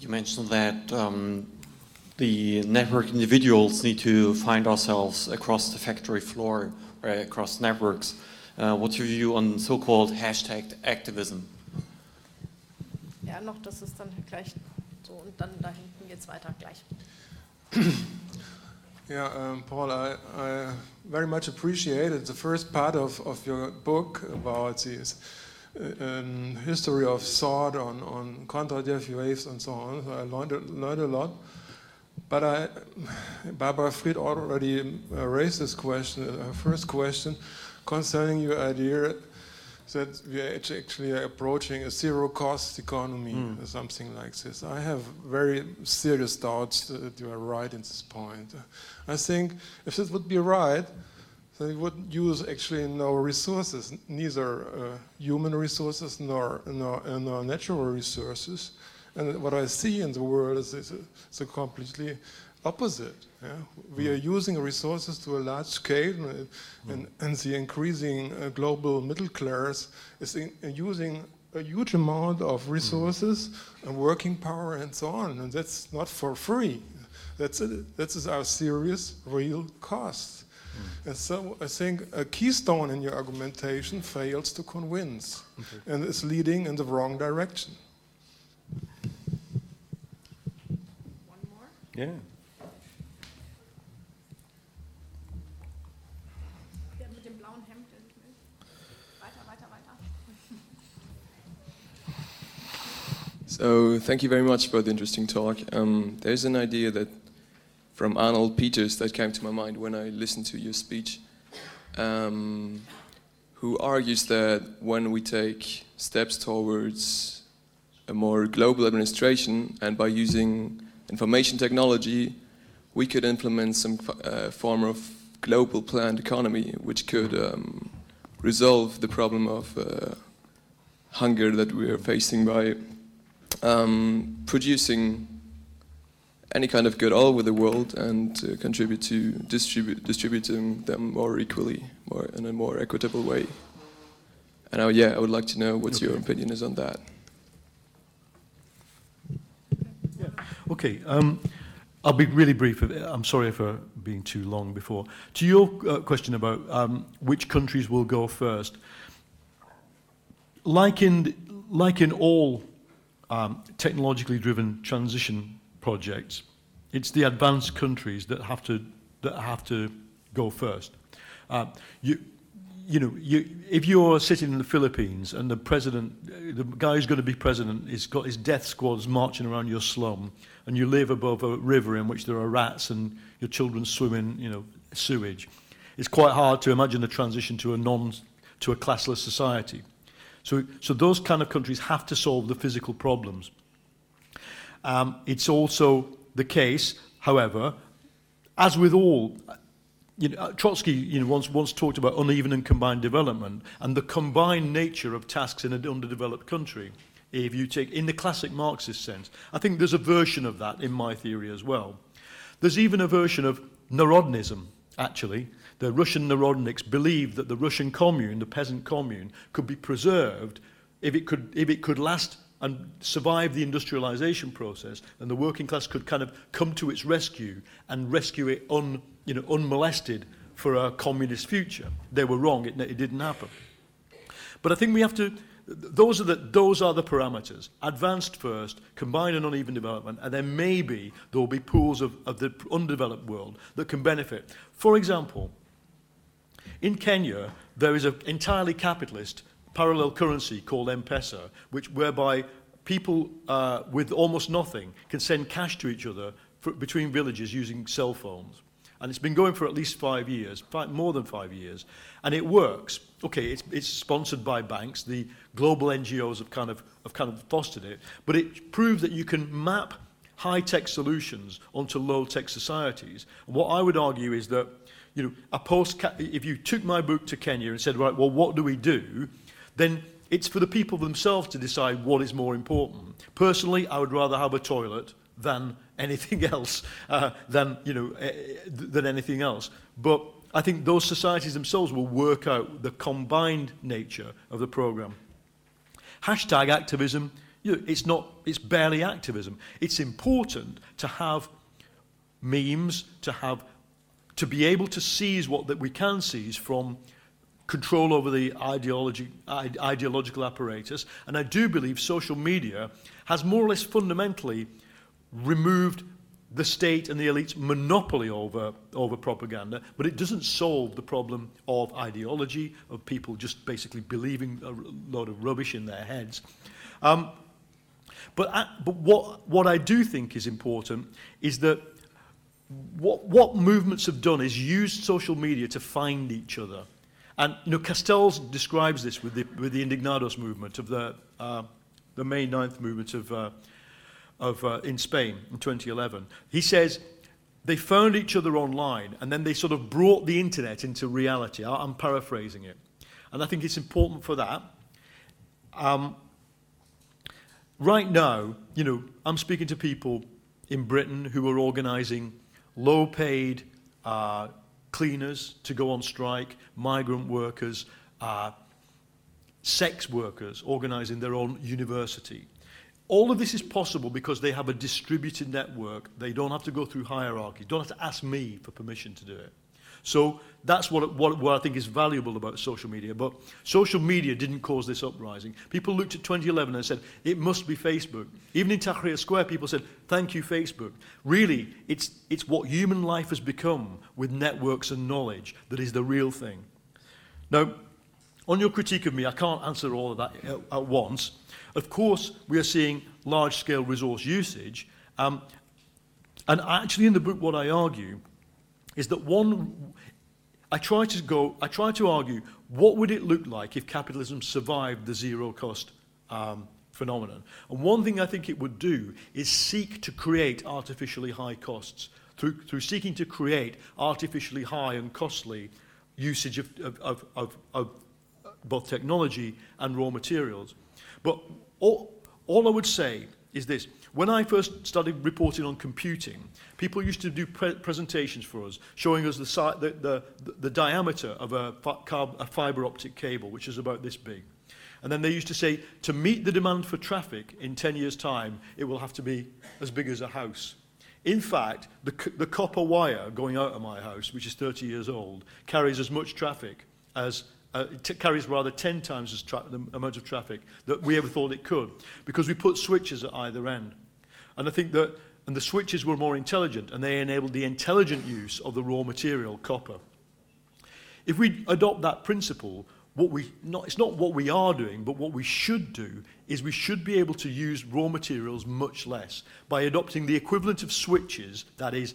You mentioned that um, the network individuals need to find ourselves across the factory floor, or across networks. Uh, what's your view on so-called hashtag activism? Ja, noch, das ist dann gleich so und dann da hinten geht's weiter gleich. Yeah, um, Paul, I, I, very much appreciated the first part of, of your book about this um, history of thought on, on Kondratiev waves and so on. So I learned, learned a lot. But I, Barbara Fried already uh, raised this question, her uh, first question, concerning your idea that we are actually approaching a zero cost economy mm. or something like this. I have very serious doubts that you are right in this point. I think if this would be right, they would use actually no resources, neither uh, human resources nor, nor, uh, nor, natural resources. And what I see in the world is, is, a, completely opposite. Yeah? We mm. are using resources to a large scale, and, mm. and, and the increasing uh, global middle class is in, uh, using a huge amount of mm. resources and working power and so on. And that's not for free. That's, uh, a, that's our serious, real cost. And so I think a keystone in your argumentation fails to convince okay. and is leading in the wrong direction. One more? Yeah. So thank you very much for the interesting talk. Um, there's an idea that from Arno Peters that came to my mind when I listened to your speech, um, who argues that when we take steps towards a more global administration and by using information technology, we could implement some uh, form of global planned economy which could um, resolve the problem of uh, hunger that we are facing by um, producing any kind of good all over the world and uh, contribute to distribute, distributing them more equally, more in a more equitable way. And uh, yeah, I would like to know what okay. your opinion is on that. Yeah. Okay, um, I'll be really brief. I'm sorry for being too long before. To your uh, question about um, which countries will go first, like in like in all um, technologically driven transition projects, it's the advanced countries that have to, that have to go first. Uh, you, you know, you, if you're sitting in the Philippines and the president, the guy who's going to be president, has got his death squads marching around your slum, and you live above a river in which there are rats and your children swim in, you know, sewage, it's quite hard to imagine the transition to a non, to a classless society. So, so those kind of countries have to solve the physical problems. Um, it's also the case, however, as with all, you know, Trotsky you know, once, once talked about uneven and combined development and the combined nature of tasks in an underdeveloped country. If you take, in the classic Marxist sense, I think there's a version of that in my theory as well. There's even a version of Narodnism, actually. The Russian Narodniks believed that the Russian commune, the peasant commune, could be preserved if it could, if it could last and survive the industrialization process, and the working class could kind of come to its rescue and rescue it un, you know, unmolested for a communist future. They were wrong, it, it didn't happen. But I think we have to, those are, the, those are the parameters. Advanced first, combined and uneven development, and then maybe there will be pools of, of the undeveloped world that can benefit. For example, in Kenya, there is an entirely capitalist parallel currency called M-Pesa, which, whereby people uh, with almost nothing can send cash to each other for, between villages using cell phones. And it's been going for at least five years, five, more than five years. And it works. Okay, it's, it's sponsored by banks. The global NGOs have kind, of, have kind of fostered it. But it proved that you can map high-tech solutions onto low-tech societies. And what I would argue is that, you know, a post if you took my book to Kenya and said, right, well, what do we do? Then it's for the people themselves to decide what is more important. Personally, I would rather have a toilet than anything else, uh, than, you know, uh, than anything else. But I think those societies themselves will work out the combined nature of the program. Hashtag activism, you know, it's not, it's barely activism. It's important to have memes, to have, to be able to seize what that we can seize from control over the ideology, ideological apparatus. And I do believe social media has more or less fundamentally removed the state and the elite's monopoly over, over propaganda, but it doesn't solve the problem of ideology, of people just basically believing a load of rubbish in their heads. Um, but, I, but what, what I do think is important is that what, what movements have done is used social media to find each other. And you know, Castells describes this with the, with the Indignados movement of the, uh, the May 9th movement of uh, of, uh, in Spain in 2011. He says they found each other online and then they sort of brought the internet into reality. I'm paraphrasing it. And I think it's important for that. Um, right now, you know, I'm speaking to people in Britain who are organizing low paid uh, cleaners to go on strike, migrant workers, uh, sex workers organizing their own university. All of this is possible because they have a distributed network. They don't have to go through hierarchies. Don't have to ask me for permission to do it. So that's what, what, what I think is valuable about social media. But social media didn't cause this uprising. People looked at 2011 and said, it must be Facebook. Even in Tahrir Square, people said, thank you, Facebook. Really, it's, it's what human life has become with networks and knowledge that is the real thing. Now, on your critique of me, I can't answer all of that at once. Of course, we are seeing large-scale resource usage. Um, and actually in the book, what I argue is that one, I try to go, I try to argue, what would it look like if capitalism survived the zero-cost um, phenomenon? And one thing I think it would do is seek to create artificially high costs through, through seeking to create artificially high and costly usage of, of, of, of, of both technology and raw materials. But all, all I would say is this. When I first started reporting on computing, people used to do pre presentations for us, showing us the, the, the, the diameter of a, a fiber optic cable, which is about this big. And then they used to say, to meet the demand for traffic in 10 years' time, it will have to be as big as a house. In fact, the, the copper wire going out of my house, which is 30 years old, carries as much traffic as uh, it carries rather 10 times as the amount of traffic that we ever thought it could because we put switches at either end. And I think that, and the switches were more intelligent and they enabled the intelligent use of the raw material, copper. If we adopt that principle, what we not, it's not what we are doing, but what we should do is we should be able to use raw materials much less by adopting the equivalent of switches, that is,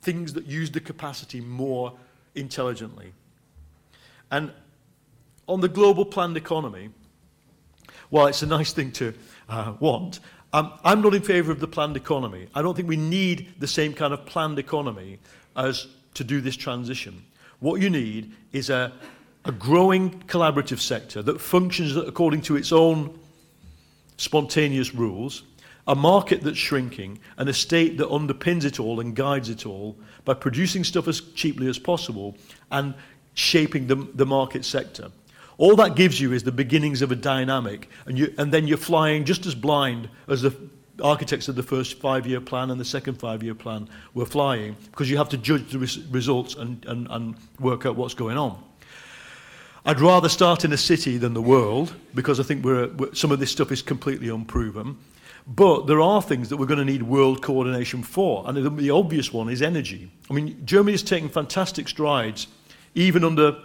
things that use the capacity more intelligently. And on the global planned economy, while it's a nice thing to uh, want, um, I'm not in favour of the planned economy. I don't think we need the same kind of planned economy as to do this transition. What you need is a, a growing collaborative sector that functions according to its own spontaneous rules, a market that's shrinking, and a state that underpins it all and guides it all by producing stuff as cheaply as possible and shaping the, the market sector. All that gives you is the beginnings of a dynamic, and, you, and then you're flying just as blind as the, architects of the first five-year plan and the second five-year plan were flying because you have to judge the res- results and, and, and work out what's going on. I'd rather start in a city than the world because I think we're, we're, some of this stuff is completely unproven. But there are things that we're going to need world coordination for. And the, the obvious one is energy. I mean, Germany is taking fantastic strides, even under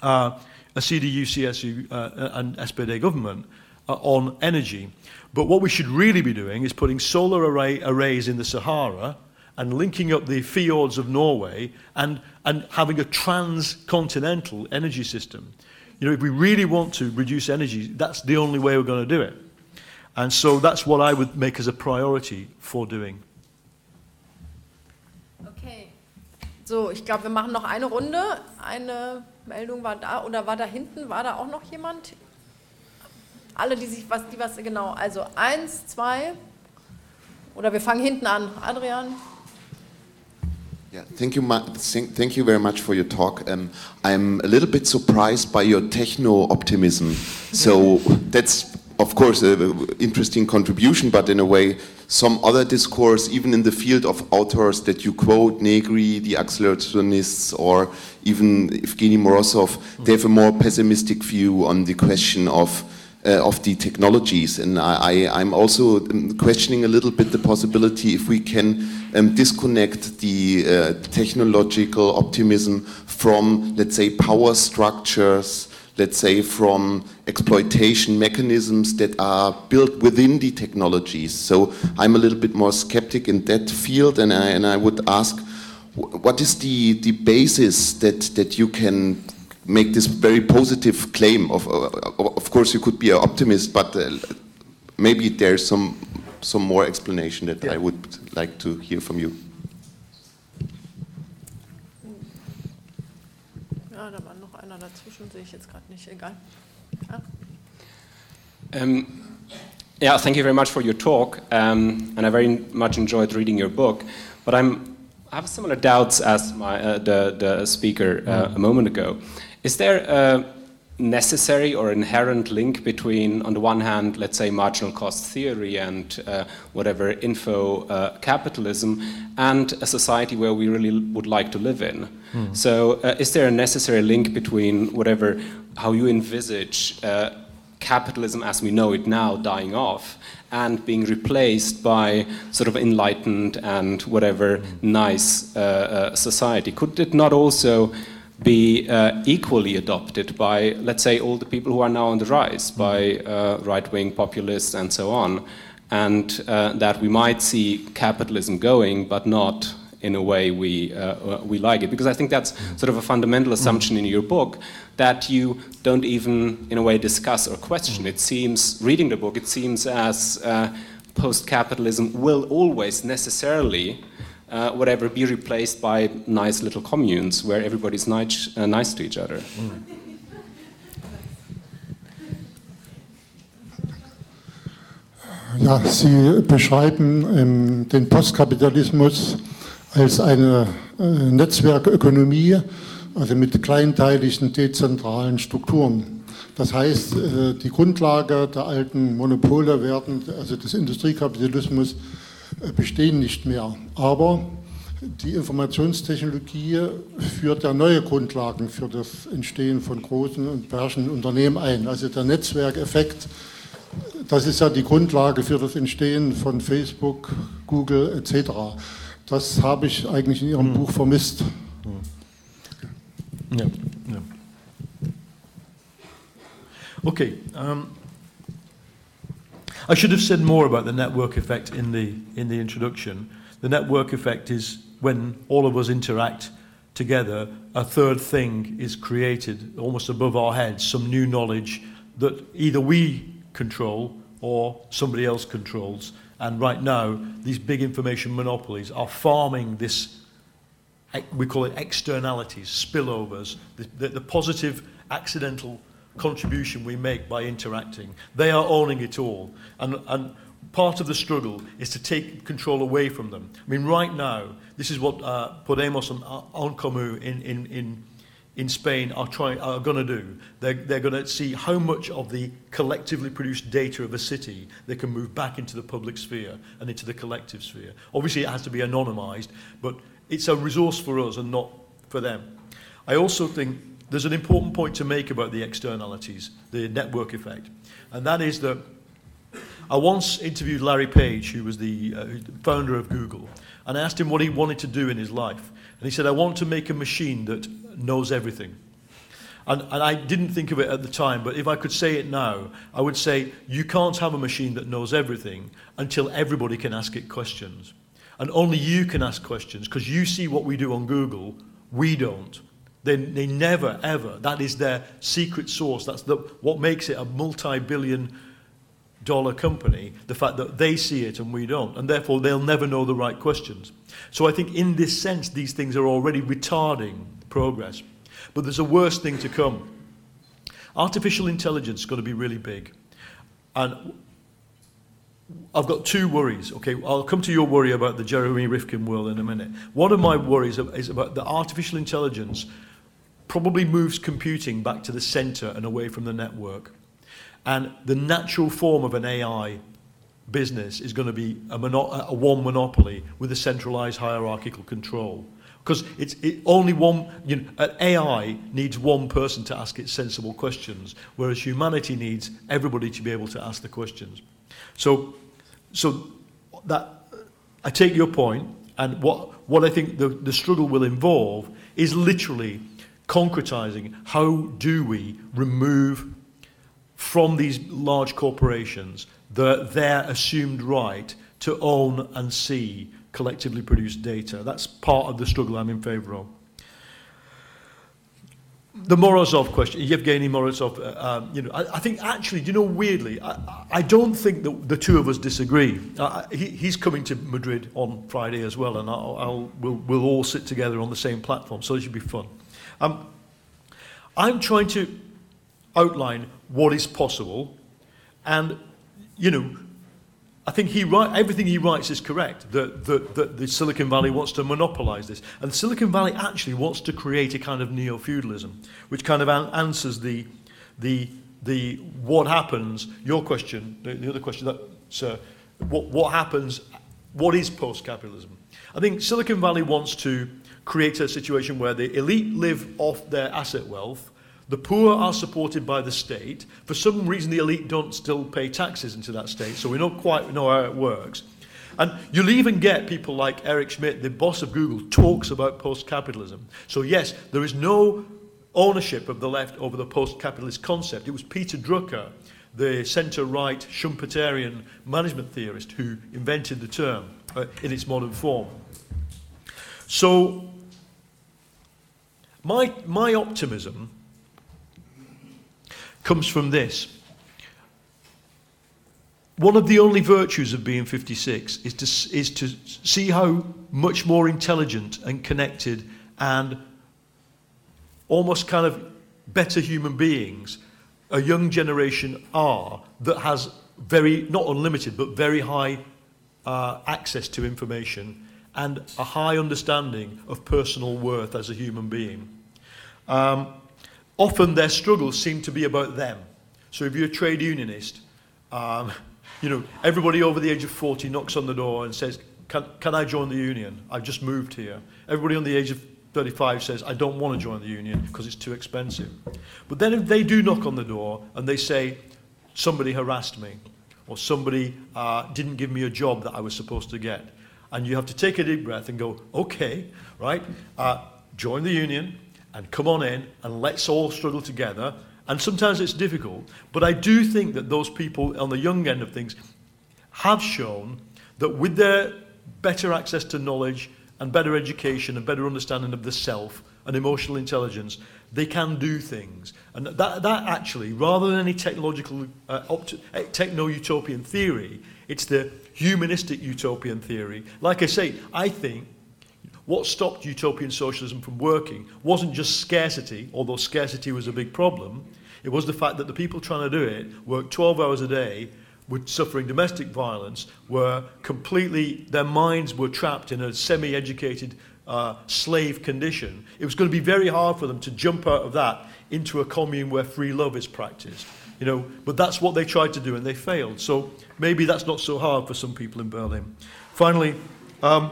uh, a CDU, CSU, uh, and SPD government, uh, on energy. But what we should really be doing is putting solar array, arrays in the Sahara and linking up the fjords of Norway and, and having a transcontinental energy system. You know, if we really want to reduce energy, that's the only way we're going to do it. And so that's what I would make as a priority for doing. Okay. So, ich glaube, wir machen noch eine Runde. Eine Meldung war da oder war da hinten? War da auch noch jemand? Alle, die sich was, die was genau. Also eins, zwei. Oder wir fangen hinten an. Adrian. Yeah, thank you, thank you very much for your talk. Um, I'm a little bit surprised by your techno optimism. So that's of course, an interesting contribution, but in a way, some other discourse, even in the field of authors that you quote, Negri, the accelerationists, or even Evgeny Morozov, they have a more pessimistic view on the question of uh, of the technologies. And I, am also um, questioning a little bit the possibility if we can um, disconnect the uh, technological optimism from, let's say, power structures let's say, from exploitation mechanisms that are built within the technologies. So I'm a little bit more skeptic in that field, and I, and I would ask, what is the, the basis that, that you can make this very positive claim? Of, uh, of course, you could be an optimist, but uh, maybe there's some, some more explanation that yeah. I would like to hear from you. Sehe ich jetzt gerade nicht, egal. Ja. Um, yeah, thank you very much for your talk, um, and I very much enjoyed reading your book. But I'm, I have similar doubts as my, uh, the, the speaker uh, a moment ago. Is there a necessary or inherent link between, on the one hand, let's say marginal cost theory and uh, whatever info uh, capitalism, and a society where we really would like to live in? Mm. So, uh, is there a necessary link between whatever, how you envisage uh, capitalism as we know it now dying off and being replaced by sort of enlightened and whatever mm. nice uh, uh, society? Could it not also be uh, equally adopted by, let's say, all the people who are now on the rise, mm. by uh, right wing populists and so on, and uh, that we might see capitalism going, but not in a way we, uh, uh, we like it. Because I think that's sort of a fundamental assumption in your book that you don't even, in a way, discuss or question. It seems, reading the book, it seems as uh, post capitalism will always necessarily. Uh, whatever be replaced by nice little communes where everybody's nice, uh, nice to each other. Ja, Sie beschreiben ähm, den Postkapitalismus als eine äh, Netzwerkökonomie, also mit kleinteiligen dezentralen Strukturen. Das heißt, äh, die Grundlage der alten Monopole werden, also des Industriekapitalismus, bestehen nicht mehr. Aber die Informationstechnologie führt ja neue Grundlagen für das Entstehen von großen und beherrschenden Unternehmen ein. Also der Netzwerkeffekt, das ist ja die Grundlage für das Entstehen von Facebook, Google etc. Das habe ich eigentlich in Ihrem hm. Buch vermisst. Hm. Ja, ja. Okay. Um, I should have said more about the network effect in the in the introduction. The network effect is when all of us interact together, a third thing is created almost above our heads, some new knowledge that either we control or somebody else controls. And right now, these big information monopolies are farming this, we call it externalities, spillovers, the, the, the positive accidental contribution we make by interacting. They are owning it all. And, and part of the struggle is to take control away from them. I mean, right now, this is what uh, Podemos and En Comú in, in, in, in Spain are trying are going to do. They're, they're going to see how much of the collectively produced data of a city they can move back into the public sphere and into the collective sphere. Obviously, it has to be anonymized, but it's a resource for us and not for them. I also think there's an important point to make about the externalities, the network effect, and that is that I once interviewed Larry Page, who was the uh, founder of Google, and I asked him what he wanted to do in his life. And he said, I want to make a machine that knows everything. And, and I didn't think of it at the time, but if I could say it now, I would say you can't have a machine that knows everything until everybody can ask it questions. And only you can ask questions because you see what we do on Google, we don't. They, they never, ever, that is their secret source. That's the, what makes it a multi billion dollar company, the fact that they see it and we don't. And therefore, they'll never know the right questions. So I think in this sense, these things are already retarding progress. But there's a worse thing to come. Artificial intelligence is going to be really big. And I've got two worries. Okay, I'll come to your worry about the Jeremy Rifkin world in a minute. One of my worries is about the artificial intelligence probably moves computing back to the center and away from the network. And the natural form of an AI business is going to be a, mono- a one monopoly with a centralized hierarchical control. Because it's it, only one, you know, an AI needs one person to ask its sensible questions, whereas humanity needs everybody to be able to ask the questions. So, so that I take your point, and what, what I think the, the struggle will involve is literally concretizing how do we remove from these large corporations the, their assumed right to own and see collectively produced data. That's part of the struggle I'm in favour of. The Morozov question, Yevgeny Morozov, uh, um, you know, I, I, think actually, you know, weirdly, I, I don't think that the two of us disagree. Uh, he, he's coming to Madrid on Friday as well, and I'll, I'll, we'll, we'll all sit together on the same platform, so it should be fun. Um, I'm trying to outline what is possible, and, you know, I think he write, everything he writes is correct, that, that, that the Silicon Valley wants to monopolize this. And Silicon Valley actually wants to create a kind of neo-feudalism, which kind of an- answers the, the, the what happens, your question, the, the other question, that, sir, what, what happens, what is post-capitalism? I think Silicon Valley wants to create a situation where the elite live off their asset wealth, the poor are supported by the state. For some reason, the elite don't still pay taxes into that state, so we don't quite know how it works. And you'll even get people like Eric Schmidt, the boss of Google, talks about post capitalism. So, yes, there is no ownership of the left over the post capitalist concept. It was Peter Drucker, the centre right Schumpeterian management theorist, who invented the term uh, in its modern form. So, my, my optimism comes from this. One of the only virtues of being 56 is to, is to see how much more intelligent and connected and almost kind of better human beings a young generation are that has very, not unlimited, but very high uh, access to information and a high understanding of personal worth as a human being. Um, often their struggles seem to be about them. So if you're a trade unionist, um, you know, everybody over the age of 40 knocks on the door and says, can, can I join the union? I've just moved here. Everybody on the age of 35 says, I don't want to join the union because it's too expensive. But then if they do knock on the door and they say, somebody harassed me, or somebody uh, didn't give me a job that I was supposed to get, and you have to take a deep breath and go, okay, right, uh, join the union, and come on in and let's all struggle together. And sometimes it's difficult, but I do think that those people on the young end of things have shown that with their better access to knowledge and better education and better understanding of the self and emotional intelligence, they can do things. And that, that actually, rather than any technological, uh, opt- eh, techno-utopian theory, it's the humanistic utopian theory. Like I say, I think what stopped utopian socialism from working wasn't just scarcity, although scarcity was a big problem. It was the fact that the people trying to do it worked 12 hours a day, were suffering domestic violence, were completely, their minds were trapped in a semi educated uh, slave condition, it was going to be very hard for them to jump out of that into a commune where free love is practiced. You know, but that's what they tried to do and they failed. So maybe that's not so hard for some people in Berlin. Finally, um,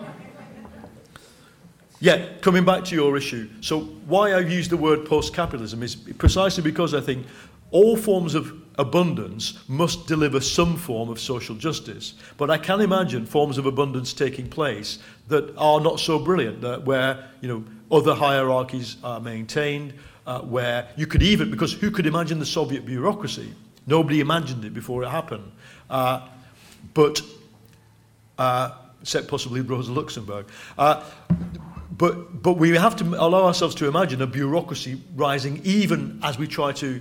yeah, coming back to your issue. So why I've used the word post-capitalism is precisely because I think all forms of abundance must deliver some form of social justice. But I can imagine forms of abundance taking place that are not so brilliant, that where you know other hierarchies are maintained, uh, where you could even, because who could imagine the Soviet bureaucracy? Nobody imagined it before it happened. Uh, but, uh, except possibly Rosa Luxemburg. Uh, but, but we have to allow ourselves to imagine a bureaucracy rising even as we try to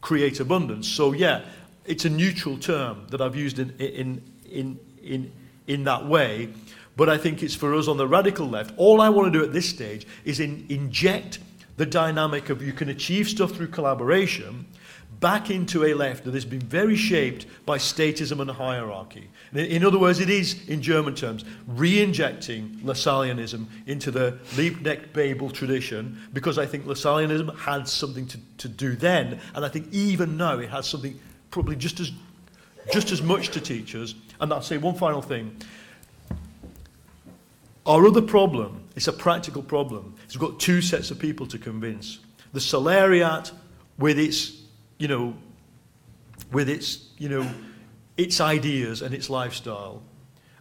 create abundance. So, yeah, it's a neutral term that I've used in, in, in, in, in that way. But I think it's for us on the radical left. All I want to do at this stage is in, inject the dynamic of you can achieve stuff through collaboration back into a left that has been very shaped by statism and hierarchy. In other words, it is, in German terms, re-injecting Lassalleanism into the Liebknecht-Bebel tradition because I think Lassalleanism had something to, to do then, and I think even now it has something probably just as, just as much to teach us. And I'll say one final thing. Our other problem, it's a practical problem, we've got two sets of people to convince. The Salariat with its you know, with its, you know, its ideas and its lifestyle,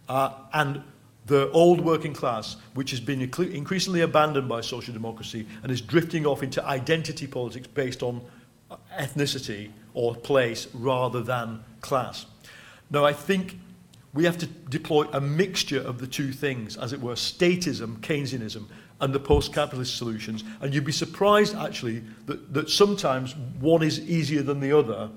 uh, and the old working class, which has been increasingly abandoned by social democracy and is drifting off into identity politics based on ethnicity or place rather than class. Now, I think we have to deploy a mixture of the two things, as it were, statism, Keynesianism, and the post-capitalist solutions. And you'd be surprised, actually, that, that sometimes one is easier than the other.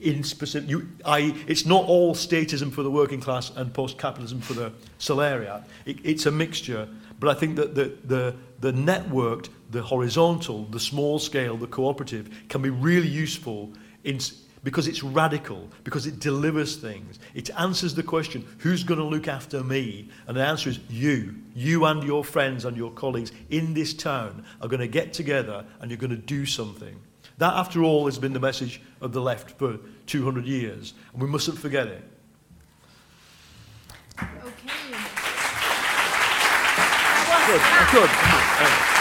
In specific, you, I, it's not all statism for the working class and post-capitalism for the salariat. It, it's a mixture. But I think that the, the, the networked, the horizontal, the small scale, the cooperative can be really useful in, because it's radical, because it delivers things. It answers the question, who's going to look after me? And the answer is you. You and your friends and your colleagues in this town are going to get together and you're going to do something. That, after all, has been the message of the left for 200 years, and we mustn't forget it. Okay. Good. Good.